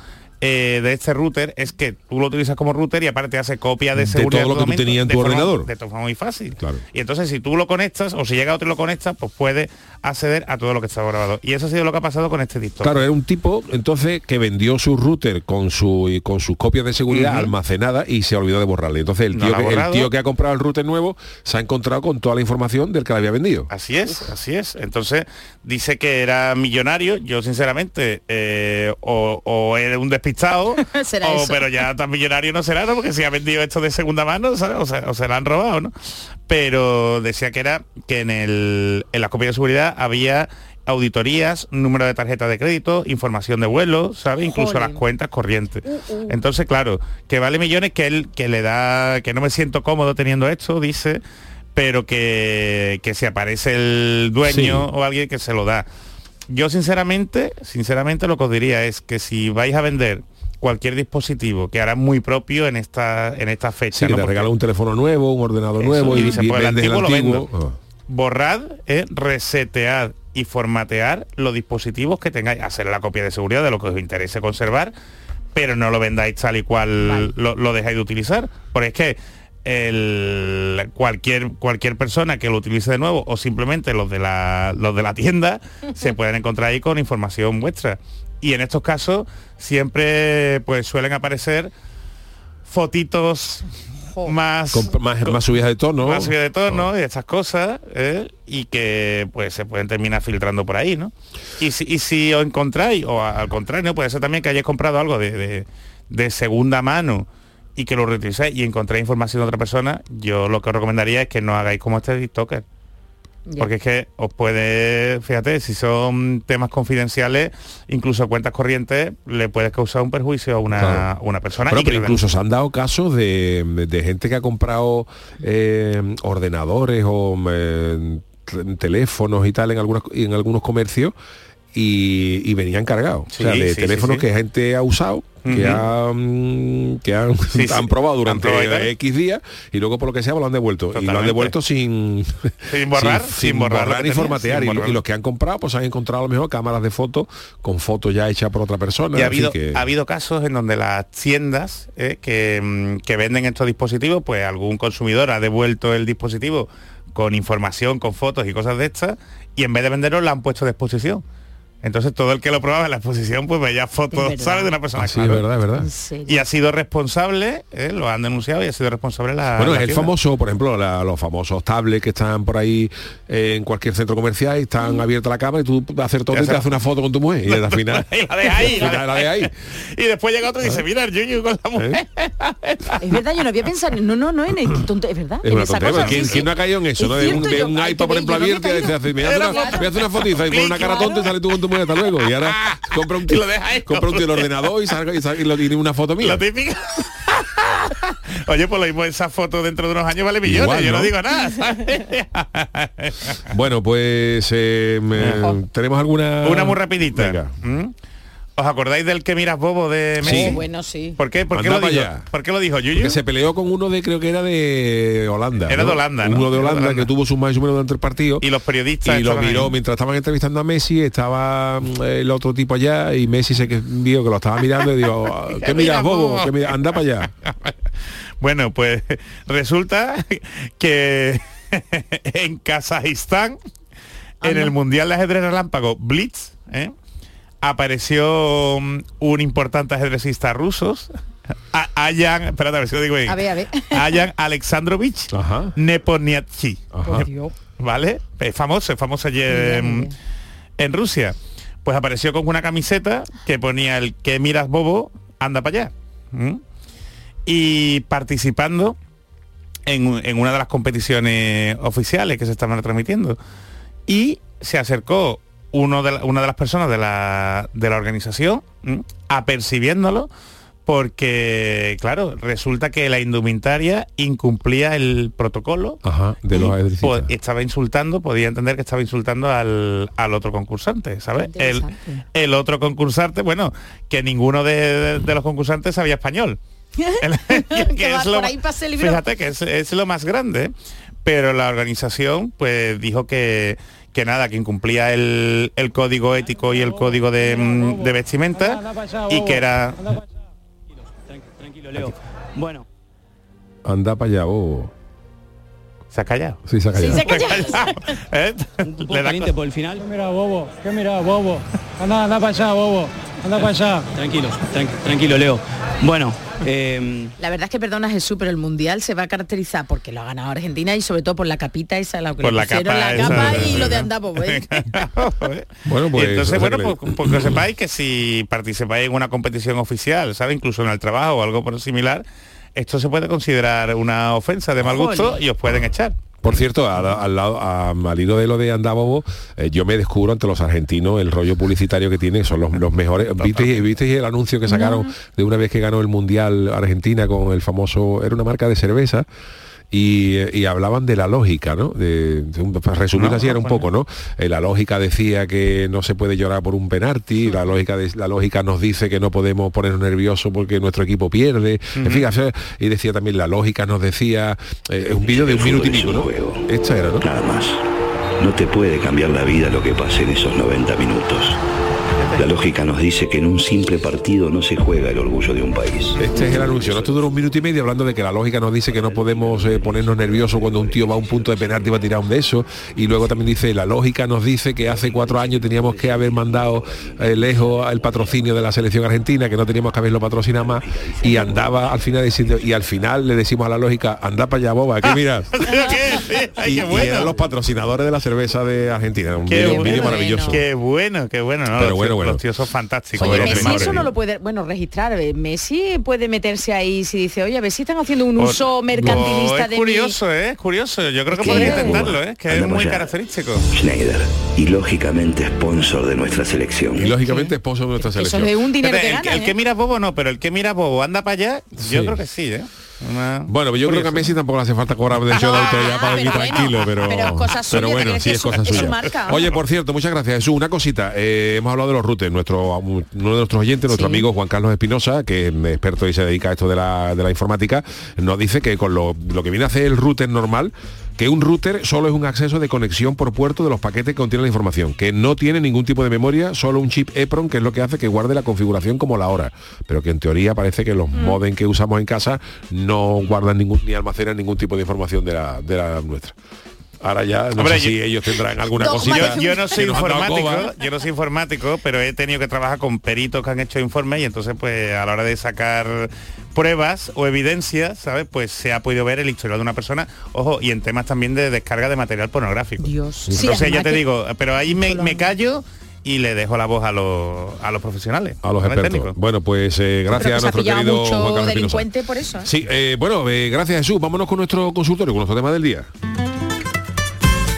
eh, de este router es que tú lo utilizas como router y aparte hace copia de De seguridad todo lo que tú tenías en de tu forma- ordenador. de forma muy fácil. Claro. Y entonces si tú lo conectas o si llega otro y lo conecta, pues puede acceder a todo lo que está grabado. Y eso ha sido lo que ha pasado con este TikTok. Claro, era un tipo entonces que vendió su router con su y con sus copias de seguridad Ujú. almacenadas y se olvidó de borrarle. Entonces el tío, que, el tío que ha comprado el router nuevo se ha encontrado con toda la información del que le había vendido. Así es, así es. Entonces dice que era millonario. Yo sinceramente eh, o, o era un despistado, Será o, eso. pero ya tan millonario no será, ¿no? Porque si ha vendido esto de segunda mano, ¿sabes? O, se, o se la han robado, ¿no? Pero decía que era que en, el, en las copias de seguridad había auditorías, número de tarjeta de crédito, información de vuelo, ¿sabes? Incluso las cuentas corrientes. Entonces, claro, que vale millones que él que le da, que no me siento cómodo teniendo esto, dice, pero que, que si aparece el dueño Sí. o alguien que se lo da. Yo sinceramente, sinceramente lo que os diría es que si vais a vender cualquier dispositivo que hará muy propio en esta en esta fecha, Sí, que ¿no? te Porque regala un teléfono nuevo, un ordenador Eso, nuevo y y, dice, pues, el antiguo lo vendo. Ah. borrad, eh, resetead y formatear los dispositivos que tengáis, hacer la copia de seguridad de lo que os interese conservar, pero no lo vendáis tal y cual Vale. lo, lo dejáis de utilizar. Porque es que el, cualquier cualquier persona que lo utilice de nuevo o simplemente los de la los de la tienda se pueden encontrar ahí con información vuestra y en estos casos siempre pues suelen aparecer fotitos más Con- más, más subidas de tono. más subida de tono y estas cosas ¿eh? y que pues se pueden terminar filtrando por ahí, ¿no? Y si, y si os encontráis, o al contrario, puede ser también que hayáis comprado algo de, de- de segunda mano y que lo reutilizáis y encontráis información de otra persona, yo lo que os recomendaría es que no hagáis como este TikToker. Ya. Porque es que os puede, fíjate, si son temas confidenciales, incluso cuentas corrientes, le puedes causar un perjuicio a una, Claro. una persona. Y pero incluso se han dado casos de, de gente que ha comprado eh, ordenadores o eh, teléfonos y tal en algunos, en algunos comercios y, y venían cargados. Sí, o sea, de sí, sí, teléfonos sí. que gente ha usado, que, han, que han, Sí, sí. han probado durante Han probado. X días y luego por lo que sea lo han devuelto. Y lo han devuelto sin, Sin borrar, sin borrar lo que ni formatear. sin Y, lo- borrar. y los que han comprado pues han encontrado a lo mejor cámaras de fotos con fotos ya hechas por otra persona. Y ha habido, que- ha habido casos en donde las tiendas eh, que, mm, que venden estos dispositivos, pues algún consumidor ha devuelto el dispositivo con información, con fotos y cosas de estas, y en vez de venderlo la han puesto a disposición. Entonces todo el que lo probaba en la exposición pues veía fotos. ¿sabes? De una persona. Ah, sí, claro. es verdad, es verdad. Y ha sido responsable, eh, lo han denunciado y ha sido responsable la. Bueno, la es el famoso, por ejemplo, la- los famosos tablets que están por ahí eh, en cualquier centro comercial y están abierta la cámara y tú vas a hacer todo y te haces una foto con tu mujer y al final Y la ahí, la ahí. Y después llega otro y dice, mira el Yuyu con la mujer. Es verdad, yo no había pensado, no, no, no, en el tonto, es verdad. Es en esa cosa, ¿Quién, sí, quién sí. no ha caído en eso? Es ¿no? De un, cierto, de yo- un ay, iPad, por ejemplo, yo abierto y dices, me hace una, fotito y pone una cara tonta y sale tú con tu mujer hasta luego. Y ahora compra un tío, lo deja ahí. compra un tío el ordenador y, salga, y, salga- y lo tiene una foto mía. La típica. Oye, pues lo mismo esa foto dentro de unos años vale millones, Igual, yo no ¿no? digo nada. ¿sabes? Bueno, pues eh, me- tenemos alguna Una muy rapidita. Venga. ¿Mm? ¿Os acordáis del que miras bobo de Messi? Oh, bueno, sí. ¿Por qué? ¿Por qué, lo dijo? allá. ¿Por qué lo dijo Yuyu? Que se peleó con uno de, creo que era de Holanda. Era ¿no? de Holanda, ¿no? Uno de Holanda, que tuvo sus más y menos durante el partido. Y los periodistas y lo miró ahí. mientras estaban entrevistando a Messi estaba mm, el otro tipo allá y Messi se que- vio que lo estaba mirando y dijo "Ah, ¿qué miras bobo? ¿Qué miras? anda para allá Bueno, pues resulta que en Kazajistán, en el Mundial de Ajedrez Relámpago Blitz, ¿eh? Apareció mm, un importante ajedrecista ruso, A- Ayan, espérate a ver si lo digo bien. A ver, a ver. Ayan Alexandrovich Dios. ¿Vale? Es famoso, es famoso allí en, Rusia. Pues apareció con una camiseta que ponía el que miras bobo, anda para allá. ¿Mm? Y participando en, en una de las competiciones oficiales que se estaban transmitiendo. Y se acercó uno de la- una de las personas de la, de la organización ¿m? apercibiéndolo porque, claro, resulta que la indumentaria incumplía el protocolo Ajá, de los y estaba insultando, podía entender que estaba insultando al, al otro concursante, ¿sabes? El, el otro concursante, bueno, que ninguno de, de- de los concursantes sabía español. El- Que fíjate que es, es lo más grande, pero la organización pues dijo que que nada, que incumplía el, el código ético y el código de, mm, de vestimenta y que era Tranquilo, Leo. Bueno, anda para allá bobo se ha callado. sí se ha Sí, callado. se ha callado. ¿Eh? Le da caliente por el final. Mira, bobo, ¿qué mira, bobo? Anda, anda para allá, bobo. Anda para allá. Tranquilo, tran- tranquilo, Leo. Bueno, eh, La verdad es que perdona Jesús, pero el mundial se va a caracterizar porque lo ha ganado Argentina y sobre todo por la capita esa, la que Por le la pusieron capa la esa capa de- y lo de andar bobo, ¿eh? Bueno, pues, Y entonces, bueno, que le- pues, pues que sepáis que si participáis en una competición oficial, ¿sabe? Incluso en el trabajo o algo por similar, esto se puede considerar una ofensa de mal gusto y os pueden echar. Por cierto, al, al lado, a- al hilo de lo de Andabobo, eh, yo me descubro ante los argentinos el rollo publicitario que tienen, son los, los mejores. ¿Viste, ¿Viste el anuncio que sacaron de una vez que ganó el Mundial Argentina con el famoso, era una marca de cerveza? Y, y hablaban de la lógica, ¿no? De, de para resumir No, así era un poco, ¿no? Eh, la lógica decía que no se puede llorar por un penalti, la lógica de- la lógica nos dice que no podemos ponernos nerviosos porque nuestro equipo pierde. En fin, o sea, y decía también la lógica nos decía, eh, un vídeo de un minuto y pico, ¿no? Esta era, ¿no? Nada más. No te puede cambiar la vida lo que pase en esos 90 minutos. La lógica nos dice que en un simple partido no se juega el orgullo de un país. Este es el anuncio. ¿no? Esto dura un minuto y medio hablando de que la lógica nos dice que no podemos eh, ponernos nerviosos cuando un tío va a un punto de penalti y va a tirar un de eso. Y luego también dice, la lógica nos dice que hace cuatro años teníamos que haber mandado eh, lejos el patrocinio de la selección argentina, que no teníamos que haberlo patrocinado más. Y andaba al final diciendo, y al final le decimos a la lógica, anda para allá, boba, que mira. y, y eran los patrocinadores de la cerveza de Argentina. Un vídeo bueno. maravilloso. Qué bueno, qué bueno. ¿no? Pero bueno, tíos- bueno. Los tíos son fantásticos. Oye, Messi eso no lo puede, bueno, registrar. eh, Messi puede meterse ahí si dice, oye, a ver si están haciendo un O- uso mercantilista o es de curioso, ¿eh? Es curioso. Yo creo que podría intentarlo, ¿eh? Que es muy ya. característico. Schneider, y lógicamente sponsor de nuestra selección. Y lógicamente esposo de nuestra selección. Fíjate, el, que- el que mira bobo no, pero el que mira bobo anda para allá, yo creo que sí, ¿eh? Bueno, yo creo que a Messi tampoco le hace falta cobrar derecho de autor ya para pero bueno, tranquilo, pero, pero es cosa suya, pero ¿te bueno, sí es cosa suya. marca? Oye, por cierto, muchas gracias. Jesús, una cosita. eh, hemos hablado de los routers. Nuestro, uno de nuestros oyentes, nuestro amigo Juan Carlos Espinosa, que es experto y se dedica a esto de la, de la informática, nos dice que con lo, lo que viene a hacer el router normal, que un router solo es un acceso de conexión por puerto de los paquetes que contienen la información, que no tiene ningún tipo de memoria, solo un chip EPROM, que es lo que hace que guarde la configuración como la hora. Pero que en teoría parece que los modem que usamos en casa no guardan ningún ni almacenan ningún tipo de información de la, de la nuestra. Ahora ya no Hombre, sé si yo- ellos tendrán alguna Yo, cosita. yo no soy informático, yo no soy informático, pero he tenido que trabajar con peritos que han hecho informes y entonces pues a la hora de sacar pruebas o evidencias, ¿sabes? Pues se ha podido ver el historial de una persona, ojo, y en temas también de descarga de material pornográfico. Dios. Entonces ya te digo, pero ahí me, me callo y le dejo la voz a los, a los profesionales. a los expertos. Bueno, pues eh, gracias a ha nuestro querido Juan mucho Carlos Espinosa. delincuente por eso. ¿eh? Sí, eh, bueno, eh, gracias Jesús. Vámonos con nuestro consultorio, con nuestro tema del día.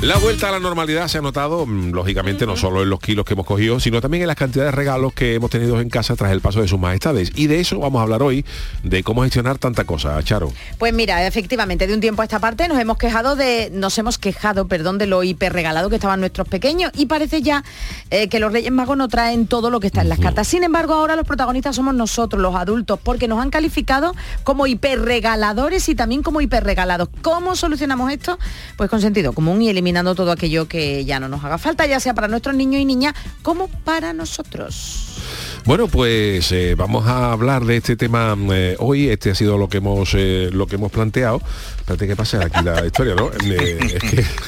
La vuelta a la normalidad se ha notado, mm, lógicamente, no solo en los kilos que hemos cogido, sino también en las cantidades de regalos que hemos tenido en casa tras el paso de sus majestades. Y de eso vamos a hablar hoy, de cómo gestionar tanta cosa, Charo. Pues mira, efectivamente, de un tiempo a esta parte nos hemos quejado de, nos hemos quejado, perdón, de lo hiperregalado que estaban nuestros pequeños y parece ya eh, que los Reyes Magos no traen todo lo que está en las cartas. Sin embargo, ahora los protagonistas somos nosotros, los adultos, porque nos han calificado como hiperregaladores y también como hiperregalados. ¿Cómo solucionamos esto? Pues con sentido común y eliminando todo aquello que ya no nos haga falta, ya sea para nuestros niños y niñas como para nosotros. Bueno, pues eh, vamos a hablar de este tema eh, hoy. Este ha sido lo que hemos eh, lo que hemos planteado. Espérate que pase aquí la historia, ¿no? Eh, es,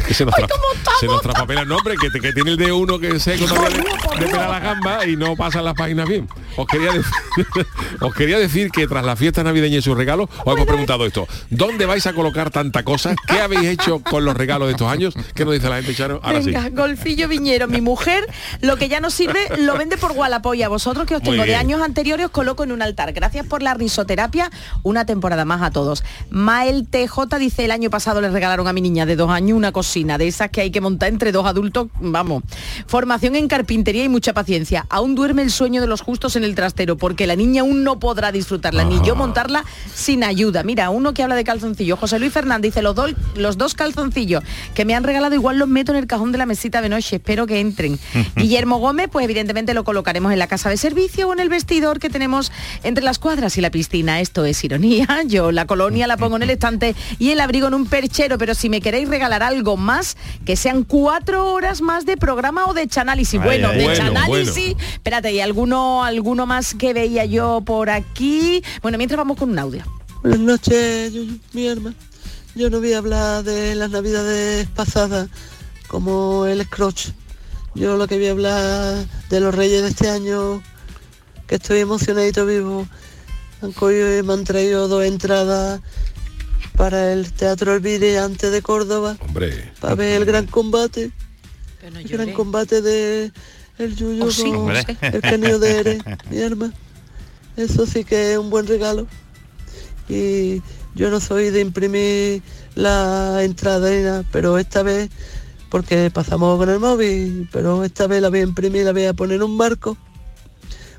que, se nos, tra- se nos traspapela el nombre, que, que tiene el de uno que se todavía de, de la gamba y no pasan las páginas bien. Os quería, decir, os quería decir que tras la fiesta navideña y sus regalos, os hemos preguntado esto. ¿Dónde vais a colocar tanta cosa? ¿Qué habéis hecho con los regalos de estos años? ¿Qué nos dice la gente, Charo? Ahora Venga, sí. Golfillo Viñero, mi mujer, lo que ya no sirve lo vende por Wallapop y a vosotros que os tengo de años anteriores os coloco en un altar. Gracias por la risoterapia, una temporada más a todos. Mael TJ dice el año pasado le regalaron a mi niña de dos años una cocina, de esas que hay que montar entre dos adultos, vamos. Formación en carpintería y mucha paciencia. Aún duerme el sueño de los justos en el trastero, porque la niña aún no podrá disfrutarla, ni yo montarla sin ayuda. Mira, uno que habla de calzoncillos, José Luis Fernández dice los, dos los dos calzoncillos que me han regalado igual los meto en el cajón de la mesita de noche, espero que entren. Guillermo Gómez, pues evidentemente lo colocaremos en la casa de servicio o en el vestidor que tenemos entre las cuadras y la piscina. Esto es ironía. Yo la colonia la pongo en el estante y el abrigo en un perchero, pero si me queréis regalar algo más, que sean cuatro horas más de programa o de chanálisis. Ay, Bueno, ay, de bueno, chanálisis. Espérate, ¿y alguno, alguno más que veía yo por aquí? Bueno, mientras vamos con un audio. Buenas noches, Yuyu, mi hermano. Yo no voy a hablar de las navidades pasadas como el Scrooge. Yo lo que voy a hablar de los reyes de este año, que estoy emocionadito vivo. Han cogido y me han traído dos entradas para el Teatro El Brillante de Córdoba, Hombre. para ver el gran combate. El gran combate de el Yuyu Oh, sí, con hombre. el canio de Ere, mi hermano. Eso sí que es un buen regalo. Y yo no soy de imprimir la entrada pero esta vez, porque pasamos con el móvil, pero esta vez la voy a imprimir, la voy a poner en un marco.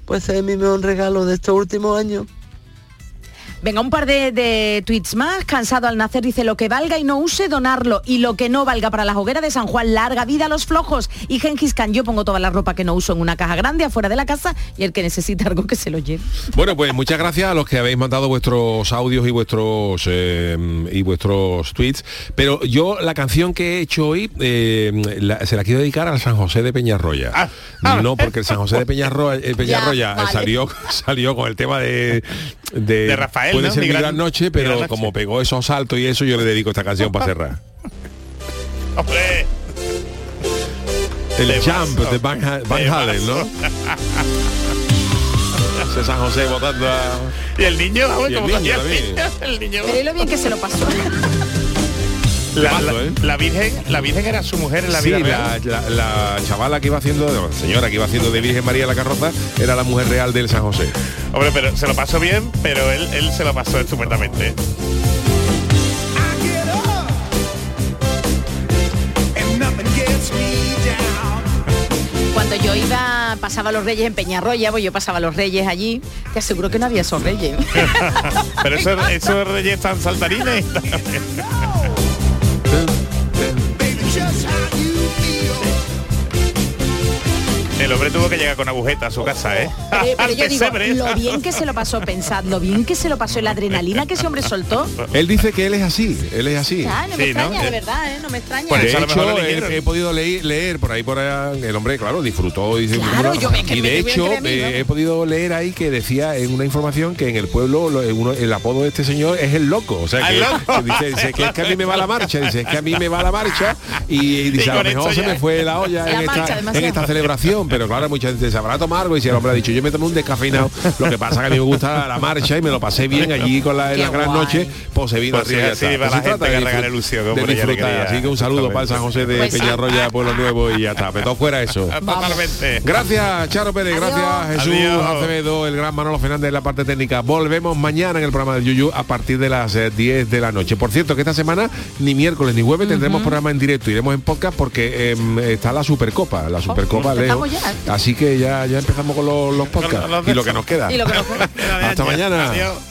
Pues es mi mejor regalo de estos últimos años. Venga, un par de, de tweets más. Cansado al nacer dice lo que valga y no use, donarlo. Y lo que no valga para la hoguera de San Juan, larga vida a los flojos. Y Gengis Khan, yo pongo toda la ropa que no uso en una caja grande afuera de la casa y el que necesite algo que se lo lleve. Bueno, pues muchas gracias a los que habéis mandado vuestros audios y vuestros eh, y vuestros tweets. Pero yo la canción que he hecho hoy eh, la- se la quiero dedicar al San José de Peñarroya. no, porque el San José de Peñarroya, eh, Peñarroya vale. salió salió con el tema de de, De Rafael, puede ¿no? ser Mi mi gran- gran noche, pero gran noche. como pegó esos saltos y eso, yo le dedico esta canción para cerrar. Hombre. El Temazo. Jump de Van, Ha- Van Halen, ¿no? Ese San José votando a... Y el niño, vamos, Y el como niño el también. niño, el niño. Pero y lo bien que se lo pasó. La, Temazo, la- ¿eh? la Virgen, la Virgen era su mujer en la Sí, vida la, real. la- la chavala que iba haciendo, no, la señora que iba haciendo de Virgen María la carroza, era la mujer real del San José. Hombre, pero se lo pasó bien, pero él, él se lo pasó estupendamente. Cuando yo iba, pasaba los reyes en Peñarroya, pues yo pasaba los reyes allí, te aseguro que no había esos reyes. pero eso- esos reyes tan saltarines. El hombre tuvo que llegar con agujeta a su casa, ¿eh? Pero, yo digo, lo bien que se lo pasó, pensad, lo bien que se lo pasó, la adrenalina que ese hombre soltó. Él dice que él es así, él es así. Ah, no me Sí, ¿no? extraña, de verdad, ¿eh? No me extraña. eso hecho, he, podido leer, leer por ahí por allá, el hombre, claro, disfrutó y, dice, Claro, yo me- y de hecho mí, eh, he podido leer ahí que decía en una información que en el pueblo lo- en uno- el apodo de este señor es el loco, o sea Ah, que, el loco. que dice, dice que es que a mí me va la marcha, dice es que a mí me va la marcha y, y dice Y a lo mejor se me fue la olla esta, en esta celebración, pero claro, mucha gente se habrá tomado algo y si el hombre ha dicho yo me tomé un descafeinado, lo que pasa que a mí me gusta la marcha y me lo pasé bien allí con la, en la gran guay. noche, pues se vino Pues sí, así, la gente que de ilusión, de. Así que un saludo para el San José de Pues. Peñarroya, Pueblo Nuevo y ya está. Pero fuera eso. Totalmente. Gracias, Charo Pérez. Adiós. Gracias, Jesús Adiós. Acevedo, el gran Manolo Fernández en la parte técnica. Volvemos mañana en el programa de Yuyu a partir de las eh, 10 de la noche. Por cierto, que esta semana ni miércoles ni jueves tendremos programa en directo. Iremos en podcast porque em, está la Supercopa. La Supercopa, Leo. empezamos ya. Así que ya, ya empezamos con los, los podcasts. Con los y lo que nos queda. Y lo que nos queda. Hasta mañana. Adiós.